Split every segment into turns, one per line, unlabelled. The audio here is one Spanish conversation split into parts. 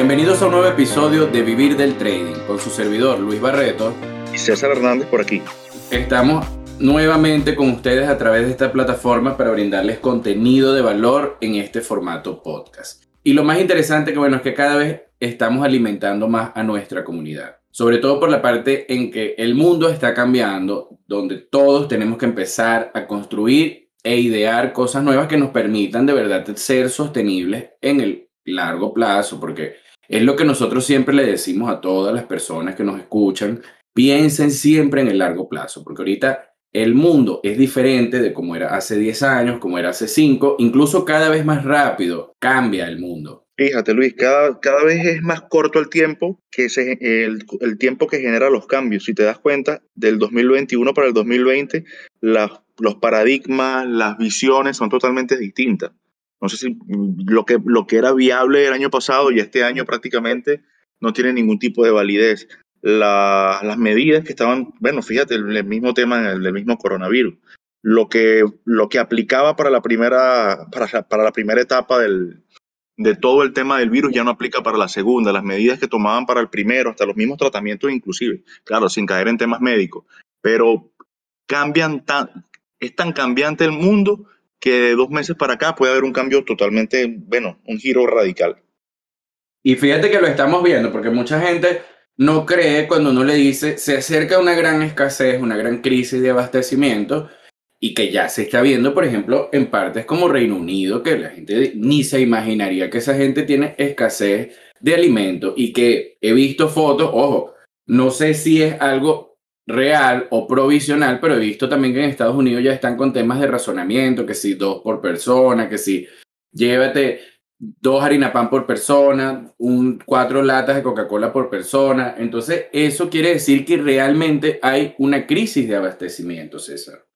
Bienvenidos a un nuevo episodio de Vivir del Trading con su servidor Luis Barreto
y César Hernández por aquí.
Estamos nuevamente con ustedes a través de esta plataforma para brindarles contenido de valor en este formato podcast. Y lo más interesante que bueno es que cada vez estamos alimentando más a nuestra comunidad. Sobre todo por la parte en que el mundo está cambiando, donde todos tenemos que empezar a construir e idear cosas nuevas que nos permitan de verdad ser sostenibles en el largo plazo, porque es lo que nosotros siempre le decimos a todas las personas que nos escuchan, piensen siempre en el largo plazo, porque ahorita el mundo es diferente de como era hace 10 años, como era hace 5, incluso cada vez más rápido cambia el mundo.
Fíjate Luis, cada, cada vez es más corto el tiempo que el, el, tiempo que genera los cambios. Si te das cuenta, del 2021 para el 2020, los paradigmas, las visiones son totalmente distintas. No sé si lo que, lo que era viable el año pasado y este año prácticamente no tiene ningún tipo de validez las medidas que estaban, bueno, fíjate, el, mismo tema el, mismo coronavirus. Lo que, lo que aplicaba para la primera, para, para la primera etapa del, de todo el tema del virus ya no aplica para la segunda. Las medidas que tomaban para el primero, hasta los mismos tratamientos inclusive, claro, sin caer en temas médicos, pero cambian tan, es tan cambiante el mundo que de dos meses para acá puede haber un cambio totalmente, bueno, un giro radical.
Y fíjate que lo estamos viendo, porque mucha gente no cree cuando uno le dice se acerca una gran escasez, una gran crisis de abastecimiento y que ya se está viendo, por ejemplo, en partes como Reino Unido, que la gente ni se imaginaría que esa gente tiene escasez de alimentos y que he visto fotos, ojo, no sé si es algo real o provisional, pero he visto también que en Estados Unidos ya están con temas de razonamiento, que si dos por persona, que si llévate dos harina pan por persona, un, cuatro latas de Coca-Cola por persona. Entonces, eso quiere decir que realmente hay una crisis de abastecimiento, César.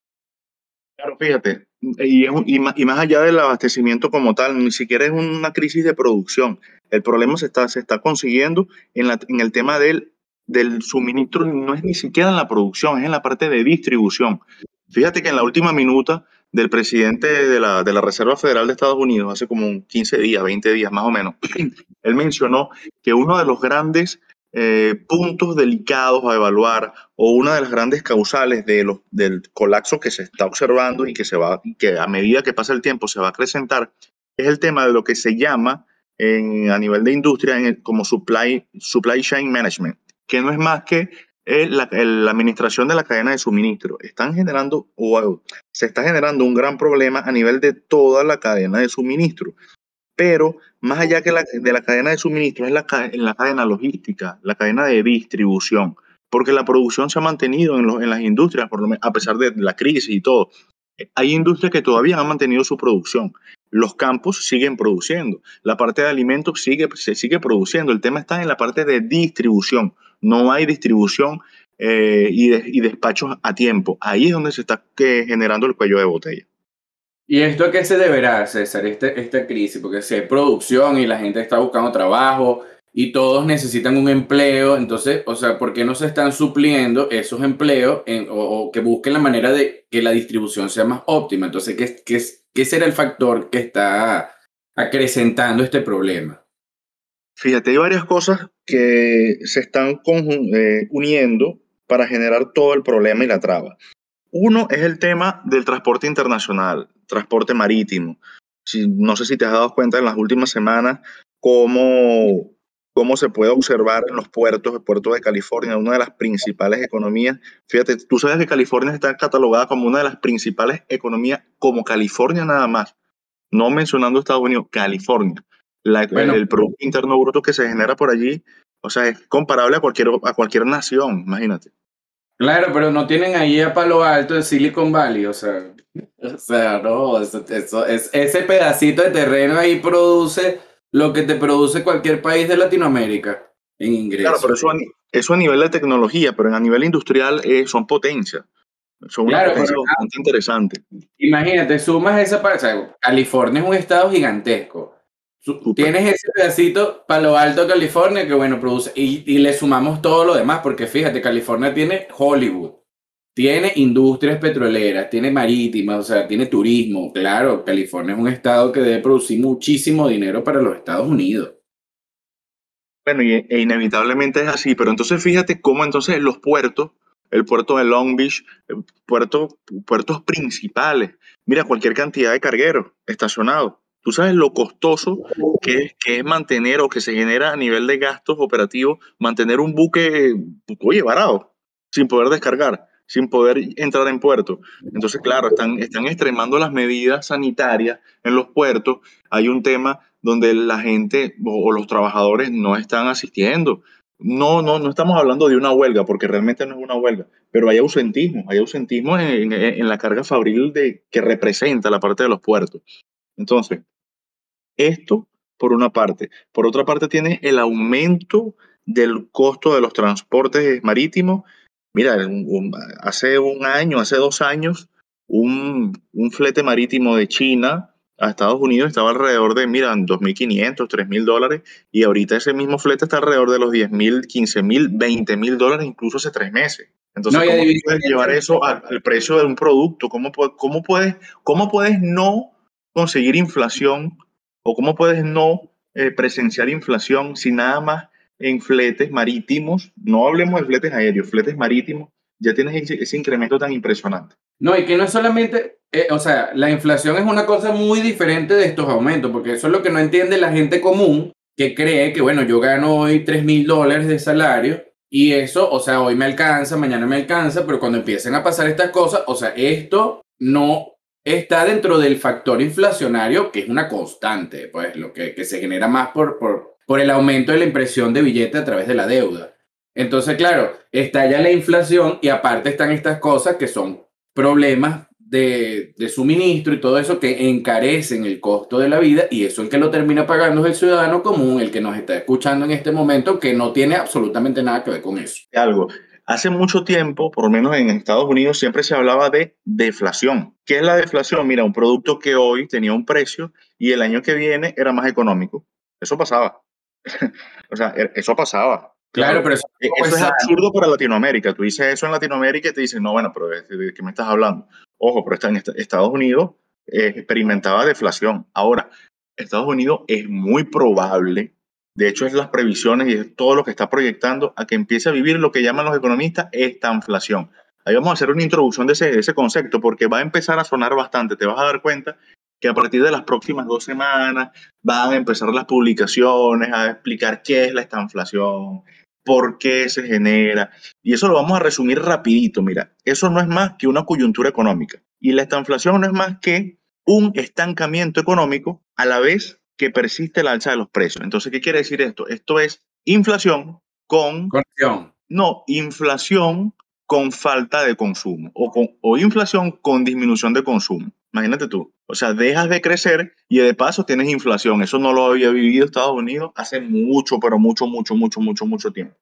Claro, fíjate, y, y, más, allá del abastecimiento como tal, ni siquiera es una crisis de producción. El problema se está, se está consiguiendo en, la, en el tema del, del suministro, no es ni siquiera en la producción, es en la parte de distribución. Fíjate que en la última minuta del presidente de la, de la Reserva Federal de Estados Unidos hace como 15 días, 20 días más o menos, él mencionó que uno de los grandes eh, puntos delicados a evaluar o una de las grandes causales de los, del colapso que se está observando y que, se va, que a medida que pasa el tiempo se va a acrecentar es el tema de lo que se llama en, a nivel de industria como supply, supply chain management, que no es más que la, administración de la cadena de suministro. Están generando, o se está generando un gran problema a nivel de toda la cadena de suministro. Pero más allá que la, de la cadena de suministro, es la, la cadena logística, la cadena de distribución. Porque la producción se ha mantenido en, en las industrias, por lo a pesar de la crisis y todo. Hay industrias que todavía han mantenido su producción. Los campos siguen produciendo. La parte de alimentos sigue, se sigue produciendo. El tema está en la parte de distribución no hay distribución eh, y, despachos a tiempo. Ahí es donde se está generando el cuello de botella.
¿Y esto a qué se deberá, César, este, esta crisis? Porque si hay producción y la gente está buscando trabajo y todos necesitan un empleo, entonces, o sea, ¿por qué no se están supliendo esos empleos o, que busquen la manera de que la distribución sea más óptima? Entonces, ¿qué, qué, qué será el factor que está acrecentando este problema?
Fíjate, hay varias cosas que se están eh, uniendo para generar todo el problema y la traba. Uno es el tema del transporte internacional, transporte marítimo. Si, no sé si te has dado cuenta en las últimas semanas cómo, cómo se puede observar en los puertos, el puerto de California, una de las principales economías. Fíjate, tú sabes que California está catalogada como una de las principales economías, como California nada más, no mencionando Estados Unidos, California el Producto Interno Bruto que se genera por allí, o sea, es comparable a cualquier, a cualquier nación, imagínate.
Claro, pero no tienen ahí a Palo Alto de Silicon Valley, o sea, o sea, no, eso, es, ese pedacito de terreno ahí produce lo que te produce cualquier país de Latinoamérica en ingresos.
Claro, pero eso a, eso a nivel de tecnología, pero a nivel industrial eh, son potencias. Son una potencia bastante interesante.
Imagínate, sumas esa parte, California es un estado gigantesco Tienes ese pedacito Palo Alto, California, que bueno, produce, y, le sumamos todo lo demás, porque fíjate, California tiene Hollywood, tiene industrias petroleras, tiene marítimas, o sea, tiene turismo. Claro, California es un estado que debe producir muchísimo dinero para los Estados Unidos.
Bueno, y, e inevitablemente es así, pero entonces fíjate cómo entonces los puertos, el puerto de Long Beach, puerto, puertos principales, mira cualquier cantidad de cargueros estacionados. Tú sabes lo costoso que es, mantener o que se genera a nivel de gastos operativos, mantener un buque, oye, varado, sin poder descargar sin poder entrar en puerto. Entonces, claro, están, están extremando las medidas sanitarias en los puertos. Hay un tema donde la gente o, los trabajadores no están asistiendo. No, no, no estamos hablando de una huelga, porque realmente no es una huelga, pero hay ausentismo, hay ausentismo en, en la carga fabril de, que representa la parte de los puertos. Entonces, esto por una parte. Por otra parte, tiene el aumento del costo de los transportes marítimos Mira, hace un año, hace dos años, un, flete marítimo de China a Estados Unidos estaba alrededor de, mira, 2.500, 3.000 dólares, y ahorita ese mismo flete está alrededor de los 10.000, 15.000, 20.000 dólares, incluso hace tres meses. Entonces, ¿cómo puedes llevar eso al, precio de un producto? ¿Cómo, cómo, puedes, ¿Cómo puedes no conseguir inflación o cómo puedes no eh, presenciar inflación si nada más en fletes marítimos, no hablemos de fletes aéreos, fletes marítimos, ya tienes ese, incremento tan impresionante.
No, y que no es solamente, eh, o sea, la inflación es una cosa muy diferente de estos aumentos, porque eso es lo que no entiende la gente común, que cree que, bueno, yo gano hoy 3 mil dólares de salario y eso, o sea, hoy me alcanza, mañana me alcanza, pero cuando empiecen a pasar estas cosas, o sea, esto no está dentro del factor inflacionario, que es una constante, pues, lo que, que se genera más por, por, por el aumento de la impresión de billetes a través de la deuda. Entonces, claro, está ya la inflación y aparte están estas cosas que son problemas de, suministro y todo eso que encarecen el costo de la vida y eso el que lo termina pagando es el ciudadano común, el que nos está escuchando en este momento, que no tiene absolutamente nada que ver con eso.
Algo. Hace mucho tiempo, por lo menos en Estados Unidos, siempre se hablaba de deflación. ¿Qué es la deflación? Mira, un producto que hoy tenía un precio y el año que viene era más económico. Eso pasaba. o sea, e, eso pasaba.
Claro, pero eso,
e, es absurdo para Latinoamérica. Tú dices eso en Latinoamérica y te dicen, no, bueno, pero ¿de qué me estás hablando? Ojo, pero está en Estados Unidos eh, experimentaba deflación. Ahora, Estados Unidos es muy probable, de hecho es las previsiones y es todo lo que está proyectando a que empiece a vivir lo que llaman los economistas esta inflación. Ahí vamos a hacer una introducción de ese, de ese concepto porque va a empezar a sonar bastante. Te vas a dar cuenta que a partir de las próximas dos semanas van a empezar las publicaciones a explicar qué es la estanflación, por qué se genera. Y eso lo vamos a resumir rapidito. Mira, eso no es más que una coyuntura económica. Y la estanflación no es más que un estancamiento económico a la vez que persiste la alza de los precios. Entonces, ¿qué quiere decir esto? Esto es inflación con... No, inflación con falta de consumo o, con, o inflación con disminución de consumo. Imagínate tú. O sea, dejas de crecer y de paso tienes inflación. Eso no lo había vivido Estados Unidos hace mucho, pero mucho, mucho, mucho, mucho, mucho tiempo.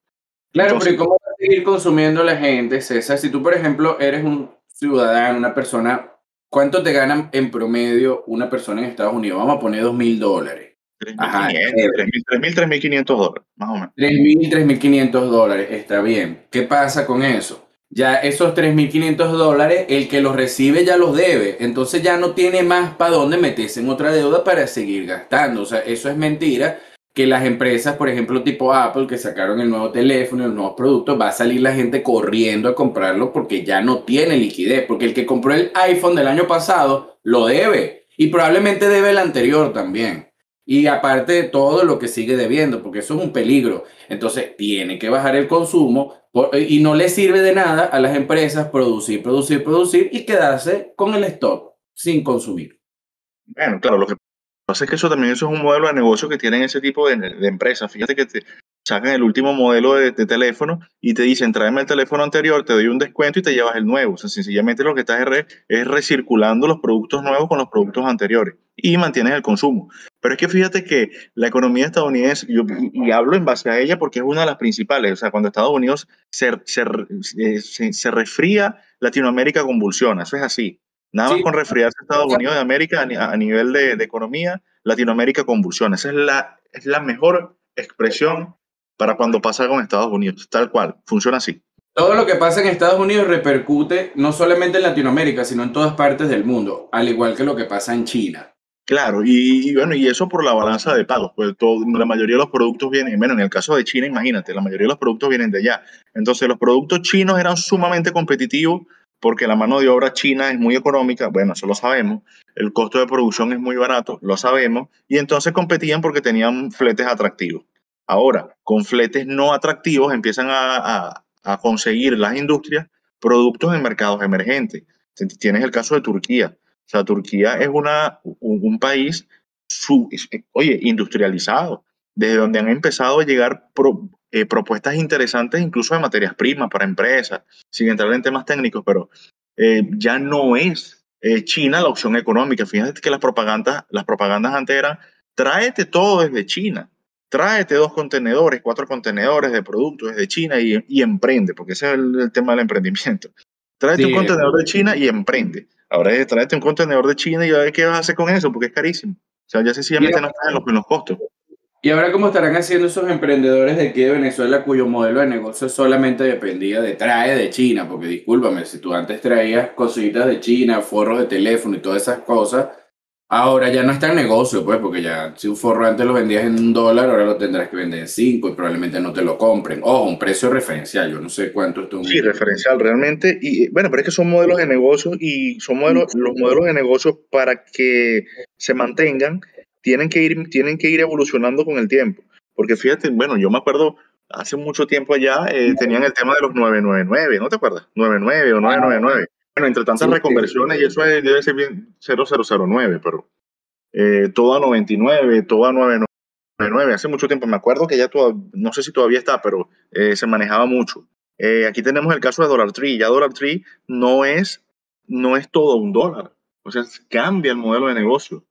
Claro, pero ¿y cómo va a seguir consumiendo la gente, César? Si tú, por ejemplo, eres un ciudadano, una persona, ¿cuánto te ganan en promedio una persona en Estados Unidos? Vamos a poner dos mil dólares.
3.500, 3.500 dólares, más o menos.
3.000, 3.500 dólares, está bien. ¿Qué pasa con eso? ya esos 3.500 dólares, el que los recibe ya los debe. Entonces ya no tiene más para dónde meterse en otra deuda para seguir gastando. O sea, eso es mentira. Que las empresas, por ejemplo, tipo Apple, que sacaron el nuevo teléfono, el nuevo producto, va a salir la gente corriendo a comprarlo porque ya no tiene liquidez. Porque el que compró el iPhone del año pasado lo debe. Y probablemente debe el anterior también. Y aparte de todo lo que sigue debiendo, porque eso es un peligro. Entonces, tiene que bajar el consumo y no le sirve de nada a las empresas producir, producir, producir y quedarse con el stock sin consumir.
Bueno, claro, lo que pasa es que eso también eso es un modelo de negocio que tienen ese tipo de, de empresas. Fíjate que te sacan el último modelo de, teléfono y te dicen, tráeme el teléfono anterior, te doy un descuento y te llevas el nuevo. O sea, sencillamente lo que estás es, es recirculando los productos nuevos con los productos anteriores y mantienes el consumo. Pero es que fíjate que la economía estadounidense, yo, y hablo en base a ella porque es una de las principales, o sea, cuando Estados Unidos se, se, eh, se, resfría, Latinoamérica convulsiona, eso es así. Nada más con resfriarse Estados Unidos de América a, nivel de, de, economía, Latinoamérica convulsiona. Esa es la, es la mejor expresión para cuando pasa con Estados Unidos, tal cual, funciona así.
Todo lo que pasa en Estados Unidos repercute no solamente en Latinoamérica, sino en todas partes del mundo, al igual que lo que pasa en China.
Claro, y, bueno, y eso por la balanza de pagos, pues todo, la mayoría de los productos vienen, bueno, en el caso de China, imagínate, la mayoría de los productos vienen de allá. Entonces, los productos chinos eran sumamente competitivos porque la mano de obra china es muy económica, bueno, eso lo sabemos, el costo de producción es muy barato, lo sabemos, y entonces competían porque tenían fletes atractivos. Ahora, con fletes no atractivos empiezan a, conseguir las industrias productos en mercados emergentes. Tienes el caso de Turquía. O sea, Turquía es una, un, país, oye, industrializado, desde donde han empezado a llegar eh, propuestas interesantes, incluso de materias primas para empresas, sin entrar en temas técnicos, pero eh, ya no es eh, China la opción económica. Fíjate que las propagandas, las propagandas antes eran, tráete todo desde China, tráete dos contenedores, cuatro contenedores de productos desde China y, y emprende, porque ese es el, tema del emprendimiento. Tráete un contenedor de China y emprende. Ahora es tráete un contenedor de China y a ver qué vas a hacer con eso, porque es carísimo. O sea, ya sencillamente no están en los, en los costos.
¿Y ahora cómo estarán haciendo esos emprendedores de aquí de Venezuela cuyo modelo de negocio solamente dependía de trae de China? Porque discúlpame, si tú antes traías cositas de China, forros de teléfono y todas esas cosas, Ahora ya no está en negocio, pues, porque ya si un forro antes lo vendías en un dólar, ahora lo tendrás que vender en cinco y probablemente no te lo compren. Ojo, un precio referencial, yo no sé cuánto es
un... Sí, referencial, realmente. Y bueno, pero es que son modelos de negocio y son modelos, los modelos de negocio para que se mantengan, tienen que ir, tienen que ir evolucionando con el tiempo. Porque fíjate, bueno, yo me acuerdo hace mucho tiempo allá, eh, tenían el tema de los 999, ¿no te acuerdas? 99 o 999. Bueno, entre tantas reconversiones, y eso debe ser bien 0009, pero eh, toda 99, toda 999, hace mucho tiempo, me acuerdo que ya no sé si todavía está, pero eh, se manejaba mucho. Eh, aquí tenemos el caso de Dollar Tree, ya Dollar Tree no es, no es todo un dólar, o sea, cambia el modelo de negocio.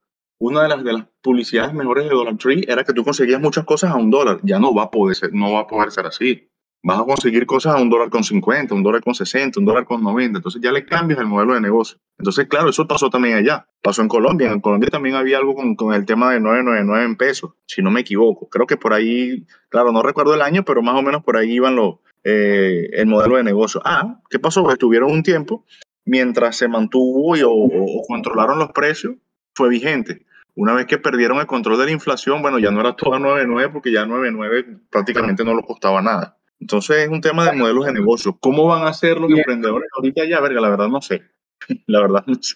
Una de las, de las publicidades mejores de Dollar Tree era que tú conseguías muchas cosas a un dólar, ya no va a poder ser, no va a poder ser así vas a conseguir cosas a un dólar con 50, un dólar con 60, un dólar con 90. Entonces ya le cambias el modelo de negocio. Entonces, claro, eso pasó también allá. Pasó en Colombia. En Colombia también había algo con, el tema de 999 en pesos, si no me equivoco. Creo que por ahí, claro, no recuerdo el año, pero más o menos por ahí iban los, eh, el modelo de negocio. Ah, ¿qué pasó? Estuvieron un tiempo mientras se mantuvo y, o controlaron los precios, fue vigente. Una vez que perdieron el control de la inflación, bueno, ya no era toda 99 porque ya 99 prácticamente no lo costaba nada. Entonces es un tema de modelos de negocio. ¿Cómo van a ser los emprendedores ahorita ya? Verga, la verdad no sé. La verdad no sé.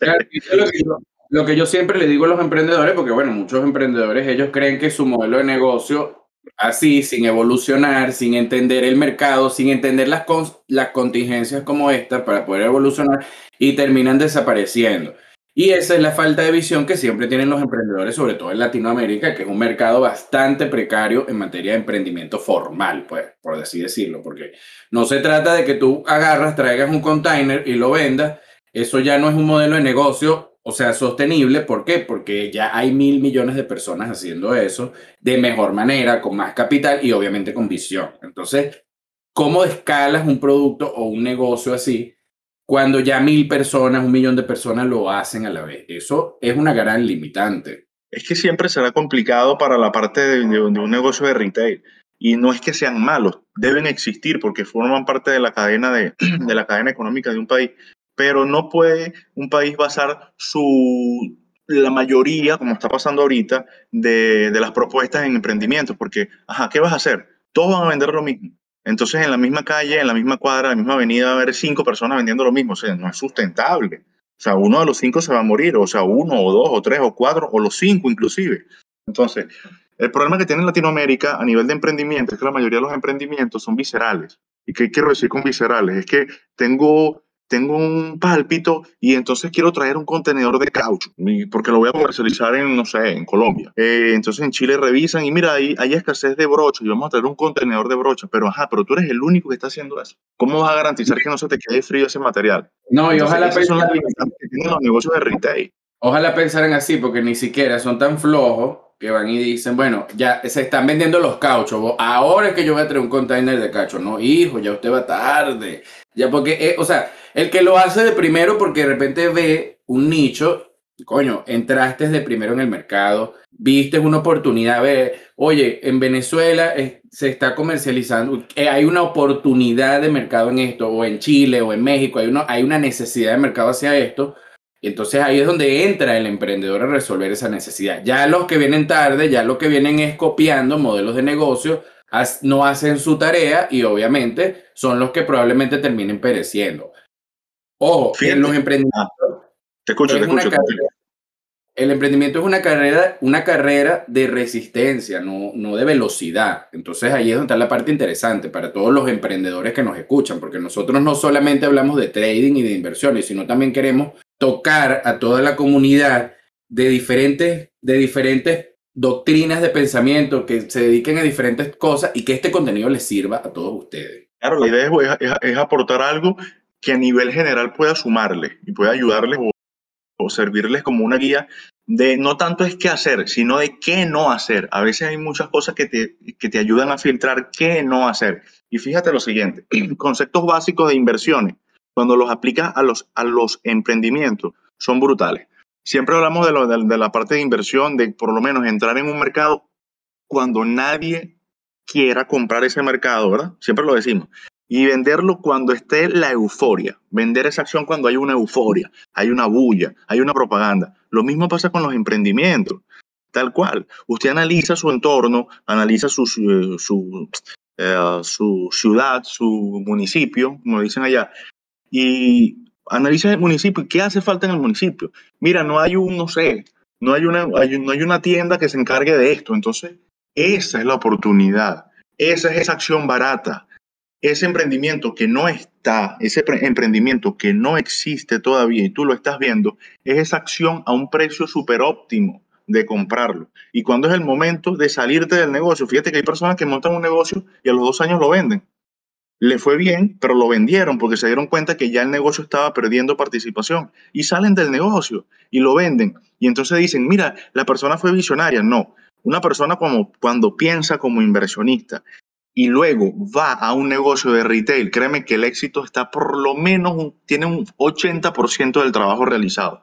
lo, que yo, siempre le digo a los emprendedores, porque bueno, muchos emprendedores, ellos creen que su modelo de negocio, así, sin evolucionar, sin entender el mercado, sin entender las, las contingencias como esta para poder evolucionar, y terminan desapareciendo. Y esa es la falta de visión que siempre tienen los emprendedores, sobre todo en Latinoamérica, que es un mercado bastante precario en materia de emprendimiento formal, pues, por así decirlo, porque no se trata de que tú agarras, traigas un container y lo vendas. Eso ya no es un modelo de negocio, o sea, sostenible. ¿Por qué? Porque ya hay mil millones de personas haciendo eso de mejor manera, con más capital y obviamente con visión. Entonces, ¿cómo escalas un producto o un negocio así? Cuando ya mil personas, un millón de personas lo hacen a la vez. Eso es una gran limitante.
Es que siempre será complicado para la parte de, un negocio de retail. Y no es que sean malos, deben existir porque forman parte de la cadena, de, de la cadena económica de un país. Pero no puede un país basar su, la mayoría, como está pasando ahorita, de, de las propuestas en emprendimientos. Porque, ajá, ¿qué vas a hacer? Todos van a vender lo mismo. Entonces, en la misma calle, en la misma cuadra, en la misma avenida, va a haber cinco personas vendiendo lo mismo. O sea, no es sustentable. O sea, uno de los cinco se va a morir. O sea, uno o dos o tres o cuatro o los cinco inclusive. Entonces, el problema que tiene Latinoamérica a nivel de emprendimiento es que la mayoría de los emprendimientos son viscerales. ¿Y qué quiero decir con viscerales? Es que tengo tengo un pálpito y entonces quiero traer un contenedor de caucho, porque lo voy a comercializar en, no sé, en Colombia. Eh, entonces en Chile revisan y mira, ahí hay escasez de brocha y vamos a traer un contenedor de brocha, pero ajá, pero tú eres el único que está haciendo eso. ¿Cómo vas a garantizar que no se te quede frío ese material?
No, y ojalá
pensar que tienen los negocios de retail.
Ojalá pensaran así, porque ni siquiera son tan flojos que van y dicen, bueno, ya se están vendiendo los cauchos, ahora es que yo voy a traer un container de caucho. No, hijo, ya usted va tarde. Ya porque, eh, o sea, el que lo hace de primero porque de repente ve un nicho, coño, entraste de primero en el mercado, viste una oportunidad, ve, oye, en Venezuela se está comercializando, eh, hay una oportunidad de mercado en esto, o en Chile o en México, hay, hay una necesidad de mercado hacia esto, entonces ahí es donde entra el emprendedor a resolver esa necesidad. Ya los que vienen tarde, ya lo que vienen es copiando modelos de negocio, no hacen su tarea y obviamente son los que probablemente terminen pereciendo. Ojo, en los emprendimientos. Ah,
te escucho, te escucho.
el emprendimiento es una carrera, una carrera de resistencia, no, no de velocidad. Entonces ahí es donde está la parte interesante para todos los emprendedores que nos escuchan, porque nosotros no solamente hablamos de trading y de inversiones, sino también queremos tocar a toda la comunidad de diferentes, de diferentes doctrinas de pensamiento que se dediquen a diferentes cosas y que este contenido les sirva a todos ustedes.
Claro, la idea es, aportar algo que a nivel general pueda sumarle y pueda ayudarles o, o, servirles como una guía de no tanto es qué hacer, sino de qué no hacer. A veces hay muchas cosas que te, que te ayudan a filtrar qué no hacer. Y fíjate lo siguiente, conceptos básicos de inversiones cuando los aplicas a los, a los emprendimientos, son brutales. Siempre hablamos de, de, la parte de inversión, de por lo menos entrar en un mercado cuando nadie quiera comprar ese mercado, ¿verdad? Siempre lo decimos. Y venderlo cuando esté la euforia. Vender esa acción cuando hay una euforia, hay una bulla, hay una propaganda. Lo mismo pasa con los emprendimientos. Tal cual. Usted analiza su entorno, analiza su, eh, su, eh, su ciudad, su municipio, como dicen allá, y analiza el municipio y qué hace falta en el municipio. Mira, no hay un, no sé, no hay una, no hay una tienda que se encargue de esto. Entonces, esa es la oportunidad. Esa es esa acción barata. Ese emprendimiento que no está, ese emprendimiento que no existe todavía y tú lo estás viendo, es esa acción a un precio súper óptimo de comprarlo. Y cuando es el momento de salirte del negocio, fíjate que hay personas que montan un negocio y a los dos años lo venden le fue bien, pero lo vendieron porque se dieron cuenta que ya el negocio estaba perdiendo participación y salen del negocio y lo venden. Y entonces dicen, mira, la persona fue visionaria. No, una persona como cuando piensa como inversionista y luego va a un negocio de retail, créeme que el éxito está por lo menos, tiene un 80% del trabajo realizado.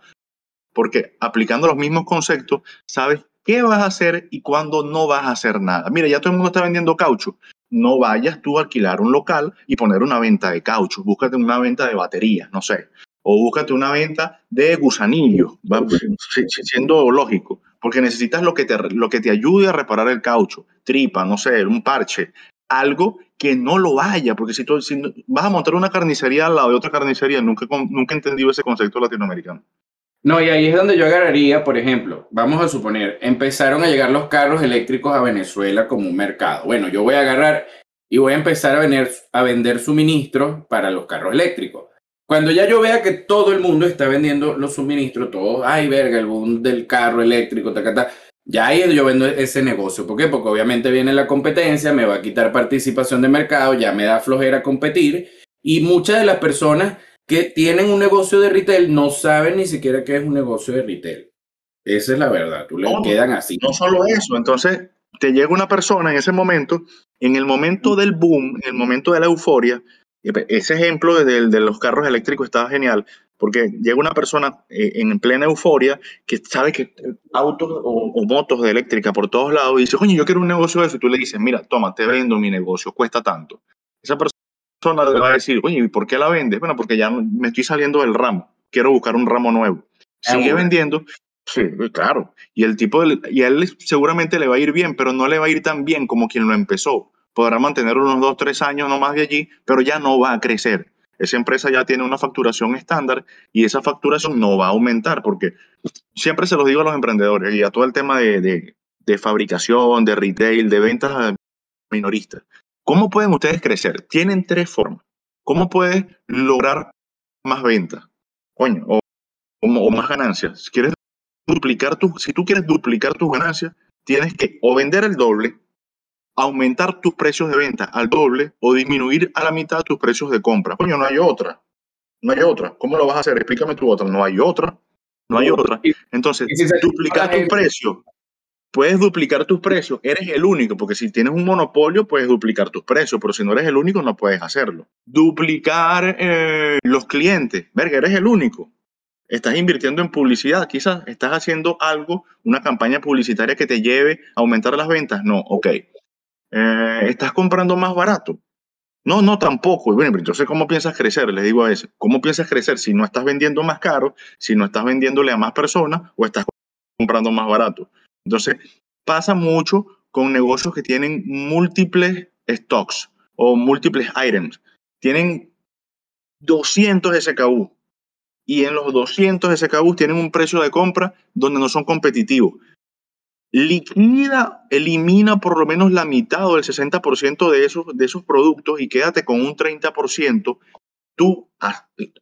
Porque aplicando los mismos conceptos, sabes qué vas a hacer y cuándo no vas a hacer nada. Mira, ya todo el mundo está vendiendo caucho no vayas tú a alquilar un local y poner una venta de caucho, búscate una venta de baterías, no sé, o búscate una venta de gusanillos, siendo lógico, porque necesitas lo que, te, lo que te ayude a reparar el caucho, tripa, no sé, un parche, algo que no lo vaya, porque si, tú, vas a montar una carnicería al lado de otra carnicería, nunca, nunca he entendido ese concepto latinoamericano.
No, y ahí es donde yo agarraría, por ejemplo, vamos a suponer, empezaron a llegar los carros eléctricos a Venezuela como un mercado. Bueno, yo voy a agarrar y voy a empezar a, vender, a vender suministros para los carros eléctricos. Cuando ya yo vea que todo el mundo está vendiendo los suministros, todo, ay, verga, el boom del carro eléctrico, ta, ta, ya ahí yo vendo ese negocio. ¿Por qué? Porque obviamente viene la competencia, me va a quitar participación de mercado, ya me da flojera competir. Y muchas de las personas que tienen un negocio de retail no saben ni siquiera qué es un negocio de retail. Esa es la verdad, tú le quedan así.
No solo eso, entonces te llega una persona en ese momento, en el momento del boom, en el momento de la euforia, ese ejemplo de, de los carros eléctricos estaba genial, porque llega una persona eh, en plena euforia que sabe que autos o, o, motos de eléctrica por todos lados y dice, oye, yo quiero un negocio de eso. Y tú le dices, mira, toma, te vendo mi negocio, cuesta tanto. Esa persona persona le va a decir, oye, ¿y por qué la vendes? Bueno, porque ya me estoy saliendo del ramo, quiero buscar un ramo nuevo. Sigue vendiendo, sí, claro. Y el tipo, y a él seguramente le va a ir bien, pero no le va a ir tan bien como quien lo empezó. Podrá mantener unos dos, tres años no más de allí, pero ya no va a crecer. Esa empresa ya tiene una facturación estándar y esa facturación no va a aumentar porque siempre se los digo a los emprendedores y a todo el tema de, de, de fabricación, de retail, de ventas minoristas. ¿Cómo pueden ustedes crecer? Tienen tres formas. ¿Cómo puedes lograr más ventas? Coño, o, más ganancias. Si quieres duplicar tu, si tú quieres duplicar tus ganancias, tienes que o vender el doble, aumentar tus precios de venta al doble o disminuir a la mitad tus precios de compra. Coño, no hay otra. No hay otra. ¿Cómo lo vas a hacer? Explícame tu otra. No hay otra. No hay otra. Entonces, duplicar tu precio puedes duplicar tus precios, eres el único, porque si tienes un monopolio puedes duplicar tus precios, pero si no eres el único no puedes hacerlo. Duplicar eh, los clientes, verga, eres el único. Estás invirtiendo en publicidad, quizás estás haciendo algo, una campaña publicitaria que te lleve a aumentar las ventas. No, ok. Eh, estás comprando más barato. No, no, tampoco. Bueno, entonces, ¿cómo piensas crecer? Les digo a veces, ¿cómo piensas crecer si no estás vendiendo más caro, si no estás vendiéndole a más personas o estás comprando más barato? Entonces, pasa mucho con negocios que tienen múltiples stocks o múltiples items. Tienen 200 SKU y en los 200 SKU tienen un precio de compra donde no son competitivos liquida, elimina por lo menos la mitad o el 60% de esos, de esos productos y quédate con un 30%, tú eh,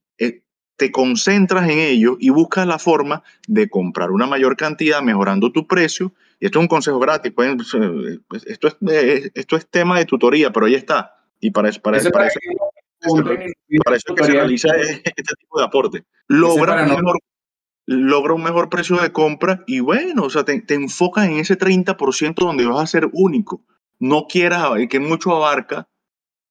te concentras en ello y buscas la forma de comprar una mayor cantidad mejorando tu precio. Y esto es un consejo gratis, pues, esto, es, eh, esto es tema de tutoría, pero ahí está. Y para eso, para, eso, para, eso, que se realiza este tipo de aporte. Logra mejor logra un mejor precio de compra y bueno, o sea, te, te enfocas en ese 30% donde vas a ser único. No quieras, que mucho abarca,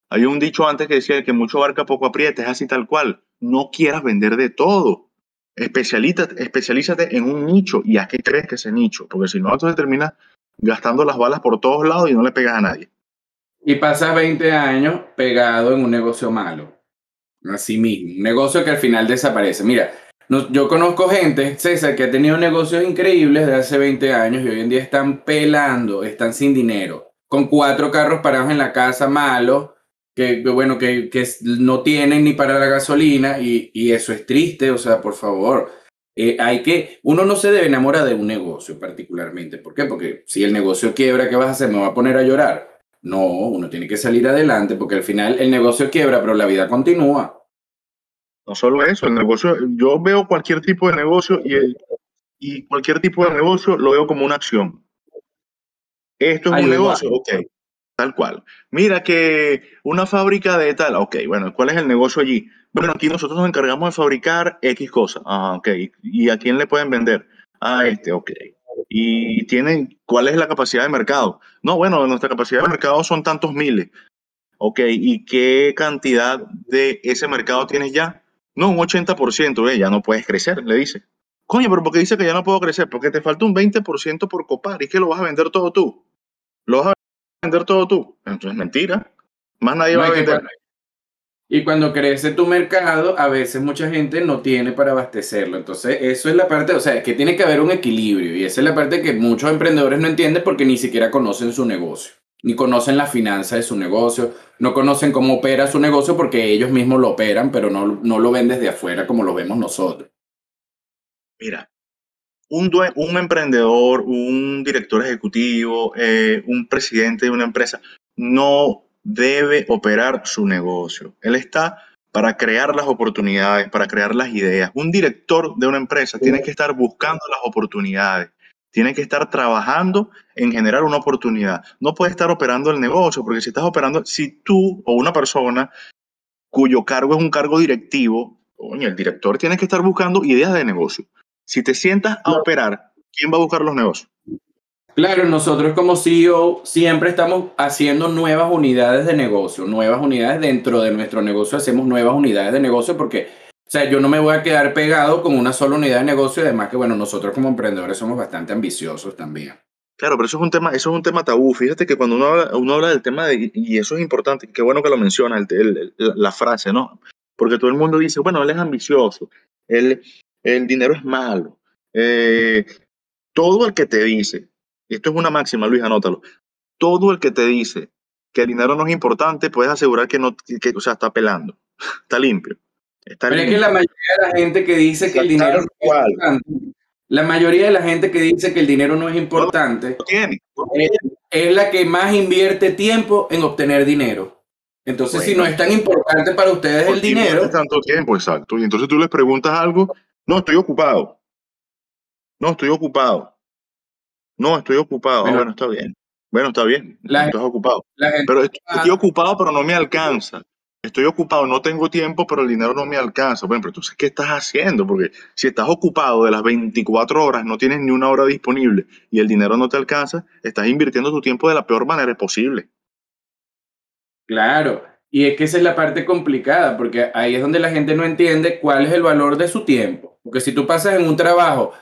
hay un dicho antes que decía, el que mucho abarca poco aprieta, es así tal cual. No quieras vender de todo. Especialízate, en un nicho y a qué crees que ese nicho, porque si no, entonces terminas gastando las balas por todos lados y no le pegas a nadie.
Y pasas 20 años pegado en un negocio malo. Así mismo, un negocio que al final desaparece. Mira, yo conozco gente, César, que ha tenido negocios increíbles de hace 20 años y hoy en día están pelando, están sin dinero, con cuatro carros parados en la casa malos, que, bueno, que, que no tienen ni para la gasolina y, y eso es triste, o sea, por favor. Eh, hay que, uno no se debe enamorar de un negocio particularmente. ¿Por qué? Porque si el negocio quiebra, ¿qué vas a hacer? ¿Me va a poner a llorar? No, uno tiene que salir adelante porque al final el negocio quiebra, pero la vida continúa.
No solo eso, el negocio, yo veo cualquier tipo de negocio y, y cualquier tipo de negocio lo veo como una acción. Esto es un negocio, ok, tal cual. Mira que una fábrica de tal, ok, bueno, ¿cuál es el negocio allí? Bueno, aquí nosotros nos encargamos de fabricar X cosas, ah, ok, ¿y a quién le pueden vender? A este, ok. ¿Y tienen, cuál es la capacidad de mercado? No, bueno, nuestra capacidad de mercado son tantos miles. Ok, ¿y qué cantidad de ese mercado tienes ya? No, un 80%, eh, ya no puedes crecer, le dice. Coño, pero ¿por qué dice que ya no puedo crecer? Porque te falta un 20% por copar y que lo vas a vender todo tú. Lo vas a vender todo tú. Entonces, mentira. Más nadie va a vender.
Y cuando crece tu mercado, a veces mucha gente no tiene para abastecerlo. Entonces, eso es la parte, o sea, que tiene que haber un equilibrio. Y esa es la parte que muchos emprendedores no entienden porque ni siquiera conocen su negocio ni conocen la finanza de su negocio, no conocen cómo opera su negocio porque ellos mismos lo operan, pero no, no lo ven desde afuera como lo vemos nosotros.
Mira, un, un emprendedor, un director ejecutivo, eh, un presidente de una empresa, no debe operar su negocio. Él está para crear las oportunidades, para crear las ideas. Un director de una empresa tiene que estar buscando las oportunidades, tiene que estar trabajando en generar una oportunidad. No puede estar operando el negocio, porque si estás operando, si tú o una persona cuyo cargo es un cargo directivo, coño, el director tiene que estar buscando ideas de negocio. Si te sientas a operar, ¿quién va a buscar los negocios?
Claro, nosotros como CEO siempre estamos haciendo nuevas unidades de negocio, nuevas unidades dentro de nuestro negocio, hacemos nuevas unidades de negocio porque o sea, yo no me voy a quedar pegado con una sola unidad de negocio, además que, bueno, nosotros como emprendedores somos bastante ambiciosos también.
Claro, pero eso es un tema, eso es un tema tabú. Fíjate que cuando uno habla, uno habla del tema de, y eso es importante, qué bueno que lo menciona el, la frase, ¿no? Porque todo el mundo dice, bueno, él es ambicioso, él, el dinero es malo. Eh, todo el que te dice, esto es una máxima, Luis, anótalo, todo el que te dice que el dinero no es importante, puedes asegurar que no, que, o sea, está pelando, está limpio.
Pero es que la mayoría de la gente que dice que el dinero no es importante, la mayoría de la gente que dice que el dinero no es importante, Es, la que más invierte tiempo en obtener dinero. Entonces, si no es tan importante para ustedes el dinero.
tanto tiempo, exacto. Y entonces tú les preguntas algo, no, estoy ocupado. No, estoy ocupado. No, estoy ocupado. Ah, bueno, está bien. Bueno, está bien. estás ocupado. pero estoy ocupado, pero no me alcanza estoy ocupado, no tengo tiempo, pero el dinero no me alcanza. Bueno, pero entonces, ¿qué estás haciendo? Porque si estás ocupado de las 24 horas, no tienes ni una hora disponible y el dinero no te alcanza, estás invirtiendo tu tiempo de la peor manera posible.
Claro, y es que esa es la parte complicada, porque ahí es donde la gente no entiende cuál es el valor de su tiempo. Porque si tú pasas en un trabajo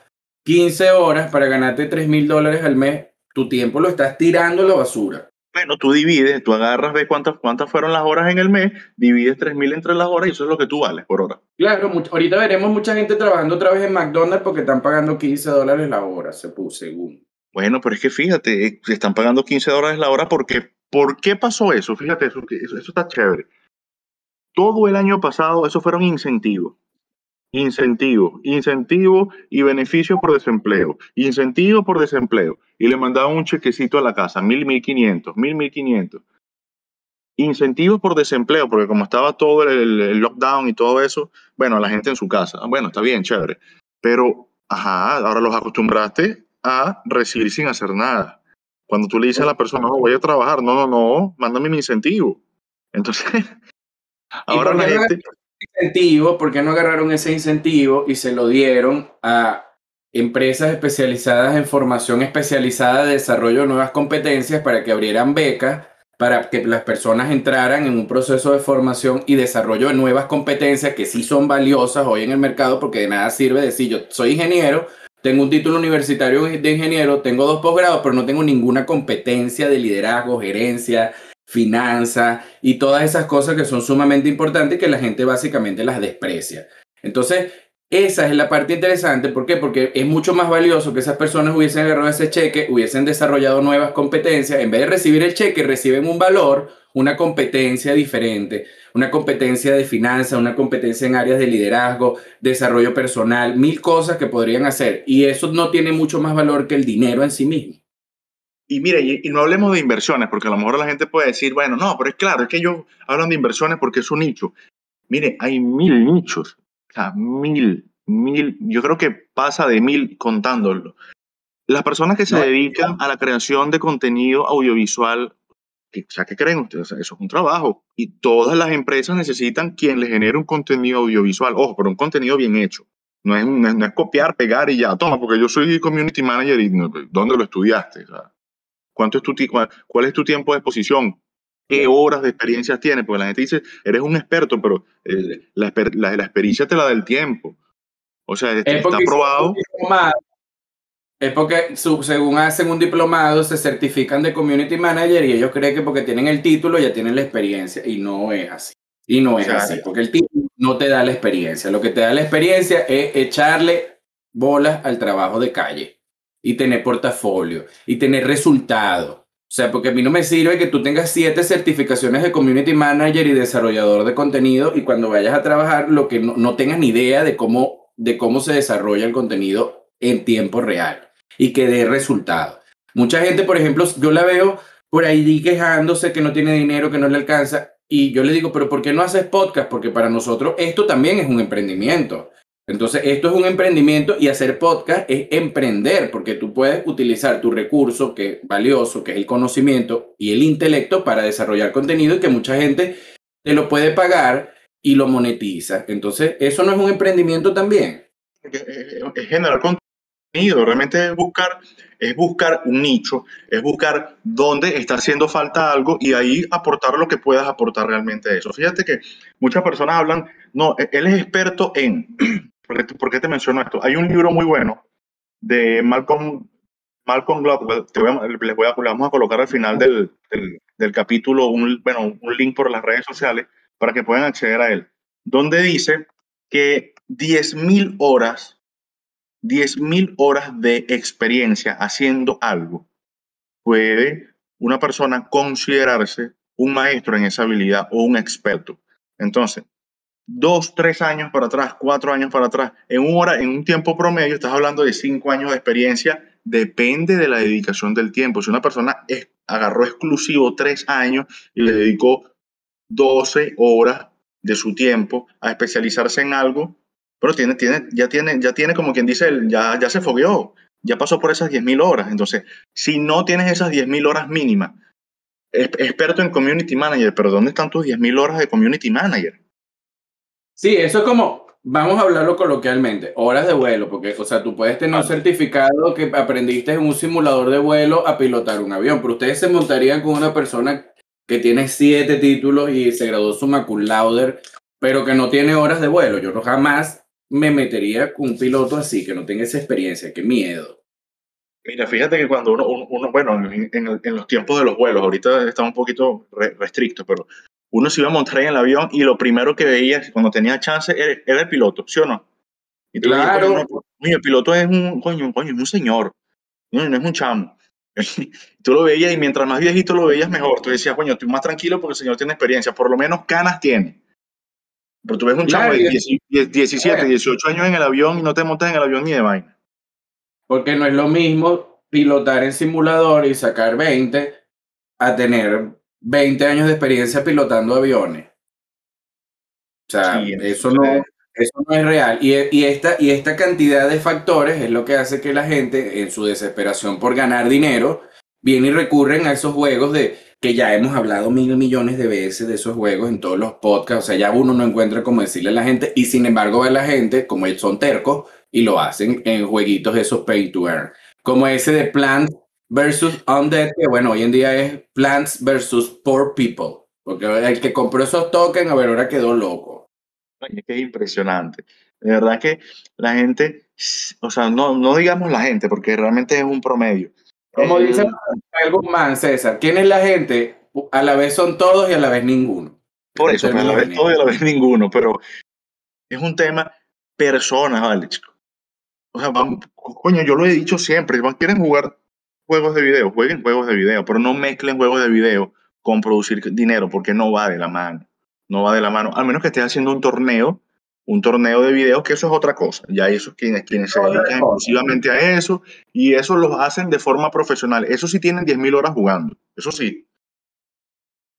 15 horas para ganarte 3 mil dólares al mes, tu tiempo lo estás tirando a la basura.
Bueno, tú divides, tú agarras, ves cuántas, cuántas fueron las horas en el mes, divides 3.000 entre las horas y eso es lo que tú vales por hora.
Claro, ahorita veremos mucha gente trabajando otra vez en McDonald's porque están pagando 15 dólares la hora, se puso según.
Bueno, pero es que fíjate, eh, se están pagando 15 dólares la hora porque, ¿por qué pasó eso? Fíjate, eso, eso, eso está chévere. Todo el año pasado, eso fueron incentivos. Incentivo, incentivo y beneficio por desempleo, incentivo por desempleo. Y le mandaban un chequecito a la casa, mil, mil quinientos, mil, mil quinientos. Incentivos por desempleo, porque como estaba todo el, lockdown y todo eso, bueno, la gente en su casa. Bueno, está bien, chévere. Pero, ajá, ahora los acostumbraste a recibir sin hacer nada. Cuando tú le dices a la persona, no, voy a trabajar, no, no, no, mándame mi incentivo. Entonces, ahora la gente
incentivo, ¿por qué no agarraron ese incentivo y se lo dieron a empresas especializadas en formación especializada de desarrollo de nuevas competencias para que abrieran becas, para que las personas entraran en un proceso de formación y desarrollo de nuevas competencias que sí son valiosas hoy en el mercado porque de nada sirve decir yo soy ingeniero, tengo un título universitario de ingeniero, tengo dos posgrados, pero no tengo ninguna competencia de liderazgo, gerencia, finanzas y todas esas cosas que son sumamente importantes y que la gente básicamente las desprecia. Entonces, esa es la parte interesante. ¿Por qué? Porque es mucho más valioso que esas personas hubiesen agarrado ese cheque, hubiesen desarrollado nuevas competencias. En vez de recibir el cheque, reciben un valor, una competencia diferente, una competencia de finanzas, una competencia en áreas de liderazgo, desarrollo personal, mil cosas que podrían hacer. Y eso no tiene mucho más valor que el dinero en sí mismo.
Y mire, y, no hablemos de inversiones, porque a lo mejor la gente puede decir, bueno, no, pero es claro, es que ellos hablan de inversiones porque es un nicho. Mire, hay mil nichos, o sea, mil, mil, yo creo que pasa de mil contándolo. Las personas que se dedican a la creación de contenido audiovisual, o sea, ¿qué creen ustedes? eso es un trabajo. Y todas las empresas necesitan quien les genere un contenido audiovisual. Ojo, pero un contenido bien hecho. No es, no es, copiar, pegar y ya, toma, porque yo soy community manager y ¿dónde lo estudiaste? O sea, ¿Cuánto es tu, cuál, cuál es tu tiempo de exposición? ¿Qué horas de experiencia tienes? Porque la gente dice, eres un experto, pero eh, la, la, experiencia te la da el tiempo. O sea, está probado.
Es porque según hacen un diplomado, se certifican de community manager y ellos creen que porque tienen el título ya tienen la experiencia. Y no es así. Y no es así, porque el título no te da la experiencia. Lo que te da la experiencia es echarle bolas al trabajo de calle y tener portafolio y tener resultados. O sea, porque a mí no me sirve que tú tengas siete certificaciones de community manager y desarrollador de contenido y cuando vayas a trabajar lo que no, no tengas ni idea de cómo, de cómo se desarrolla el contenido en tiempo real y que dé resultados. Mucha gente, por ejemplo, yo la veo por ahí quejándose que no tiene dinero, que no le alcanza. Y yo le digo, pero ¿por qué no haces podcast? Porque para nosotros esto también es un emprendimiento. Entonces, esto es un emprendimiento y hacer podcast es emprender, porque tú puedes utilizar tu recurso que es valioso, que es el conocimiento y el intelecto para desarrollar contenido y que mucha gente te lo puede pagar y lo monetiza. Entonces, eso no es un emprendimiento también.
Es generar contenido, realmente es buscar, es buscar un nicho, es buscar dónde está haciendo falta algo y ahí aportar lo que puedas aportar realmente a eso. Fíjate que muchas personas hablan, no, él es experto en ¿Por qué, te menciono esto? Hay un libro muy bueno de Malcolm, Malcolm Gladwell, les voy a, vamos a colocar al final del, del, capítulo un, bueno, un link por las redes sociales para que puedan acceder a él, donde dice que 10.000 horas, 10.000 horas de experiencia haciendo algo, puede una persona considerarse un maestro en esa habilidad o un experto. Entonces, dos, tres años para atrás, cuatro años para atrás, en, un hora, en un tiempo promedio, estás hablando de cinco años de experiencia, depende de la dedicación del tiempo. Si una persona es, agarró exclusivo tres años y le dedicó 12 horas de su tiempo a especializarse en algo, pero tiene, tiene, ya, tiene, ya tiene como quien dice, ya, ya se fogueó, ya pasó por esas 10.000 horas. Entonces, si no tienes esas 10.000 horas mínimas, experto en community manager, pero ¿dónde están tus 10.000 horas de community manager?
Sí, eso es como, vamos a hablarlo coloquialmente, horas de vuelo, porque, o sea, tú puedes tener un certificado que aprendiste en un simulador de vuelo a pilotar un avión, pero ustedes se montarían con una persona que tiene siete títulos y se graduó su cum laude, pero que no tiene horas de vuelo. Yo no jamás me metería con un piloto así, que no tenga esa experiencia, qué miedo.
Mira, fíjate que cuando uno, uno, bueno, en, en, los tiempos de los vuelos, ahorita está un poquito restricto, pero uno se iba a montar en el avión y lo primero que veía cuando tenía chance era, el piloto, ¿sí o no? Y claro. el piloto es un, coño, coño, es un señor, no, no es un chamo. tú lo veías y mientras más viejito lo veías mejor. Tú decías, coño, estoy más tranquilo porque el señor tiene experiencia, por lo menos canas tiene. Pero tú ves un chamo de 17, 18 años en el avión y no te montas en el avión ni de vaina.
Porque no es lo mismo pilotar en simulador y sacar 20 a tener 20 años de experiencia pilotando aviones. O sea, eso, no, eso no es real. Y, y, esta, y esta cantidad de factores es lo que hace que la gente, en su desesperación por ganar dinero, viene y recurren a esos juegos de que ya hemos hablado mil millones de veces de esos juegos en todos los podcasts. O sea, ya uno no encuentra cómo decirle a la gente. Y sin embargo, ve la gente, como ellos son tercos, y lo hacen en jueguitos de esos pay to earn. Como ese de Plants versus Undead, que bueno, hoy en día es Plants versus Poor People. Porque el que compró esos tokens, a ver, ahora quedó loco.
Es que es impresionante. De verdad que la gente, o sea, no, no digamos la gente, porque realmente es un promedio.
Como dice algo más, César, ¿quién es la gente? A la vez son todos y a la vez ninguno.
Por eso, a la vez todos y a la vez ninguno, pero es un tema personas, ¿vale, O sea, coño, yo lo he dicho siempre, quieren jugar juegos de video, jueguen juegos de video, pero no mezclen juegos de video con producir dinero, porque no va de la mano. No va de la mano, al menos que estés haciendo un torneo, un torneo de video, que eso es otra cosa. Ya esos quienes, quienes se dedican exclusivamente a eso, y eso lo hacen de forma profesional. Eso sí tienen 10.000 horas jugando, eso sí.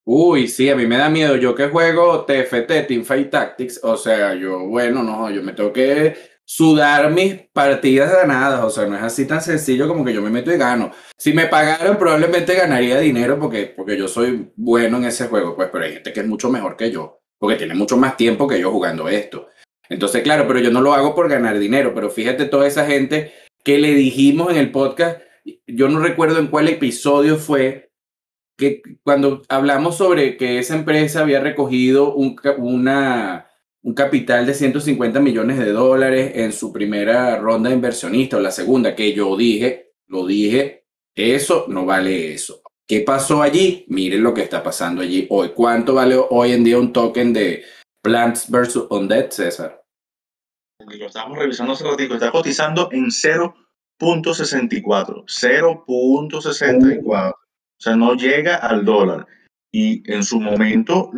Uy, sí, a mí me da miedo. Yo que juego TFT, Teamfight Tactics, o sea, yo, bueno, no, yo me tengo que sudar mis partidas ganadas, o sea, no es así tan sencillo como que yo me meto y gano. Si me pagaran, probablemente ganaría dinero porque, porque yo soy bueno en ese juego, pues, pero hay gente que es mucho mejor que yo, porque tiene mucho más tiempo que yo jugando esto. Entonces, claro, pero yo no lo hago por ganar dinero, pero fíjate toda esa gente que le dijimos en el podcast, yo no recuerdo en cuál episodio fue, que cuando hablamos sobre que esa empresa había recogido un, una un capital de 150 millones de dólares en su primera ronda de inversionista o la segunda, que yo dije, lo dije, eso no vale eso. ¿Qué pasó allí? Miren lo que está pasando allí hoy. ¿Cuánto vale hoy en día un token de Plants versus Undead, César?
Lo estamos revisando hace ratito. Está cotizando en 0.64. 0.64. O sea, no llega al dólar. Y en su momento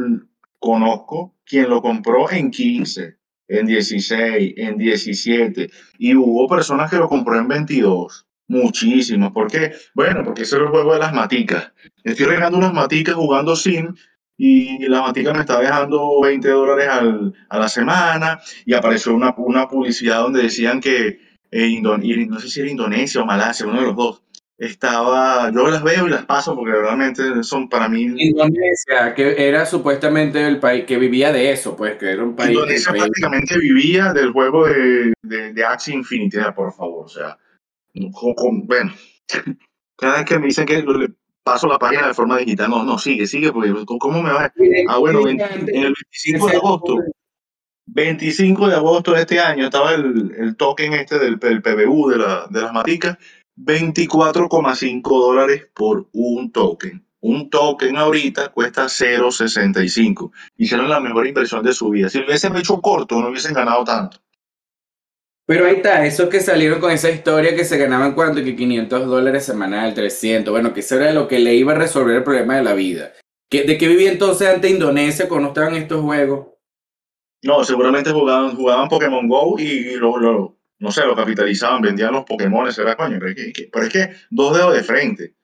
conozco quien lo compró en 15, en 16, en 17, y hubo personas que lo compró en 22. Muchísimos. ¿Por qué? Bueno, porque ese es el juego de las maticas. Estoy regando unas maticas jugando Sim y la matica me está dejando 20 dólares a la semana y apareció una, una publicidad donde decían que eh, no sé si era Indonesia o Malasia, uno de los dos, estaba, yo las veo y las paso porque realmente son para mí...
Indonesia, que era supuestamente el país que vivía de eso, pues que era un país...
Indonesia prácticamente vivía del juego de, de, de Axie Infinity, por favor, o sea, bueno, cada vez que me dicen que le paso la página de forma digital, no, no, sigue, sigue, porque ¿cómo me va? Ah, bueno, en el 25 de agosto, 25 de agosto de este año estaba el, el token este del el PBU de, la, de las maticas 24,5 dólares por un token. Un token ahorita cuesta 0,65. Hicieron la mejor inversión de su vida. Si lo hubiesen hecho corto, no hubiesen ganado tanto.
Pero ahí está, esos que salieron con esa historia que se ganaban cuánto, que 500 dólares semanal, 300, bueno, que eso era lo que le iba a resolver el problema de la vida. ¿De qué vivía entonces ante Indonesia cuando estaban estos juegos?
No, seguramente jugaban, jugaban Pokémon Go y lo, lo, no sé, lo capitalizaban, vendían los Pokémon, era coño. Pero es, que, dos dedos de frente.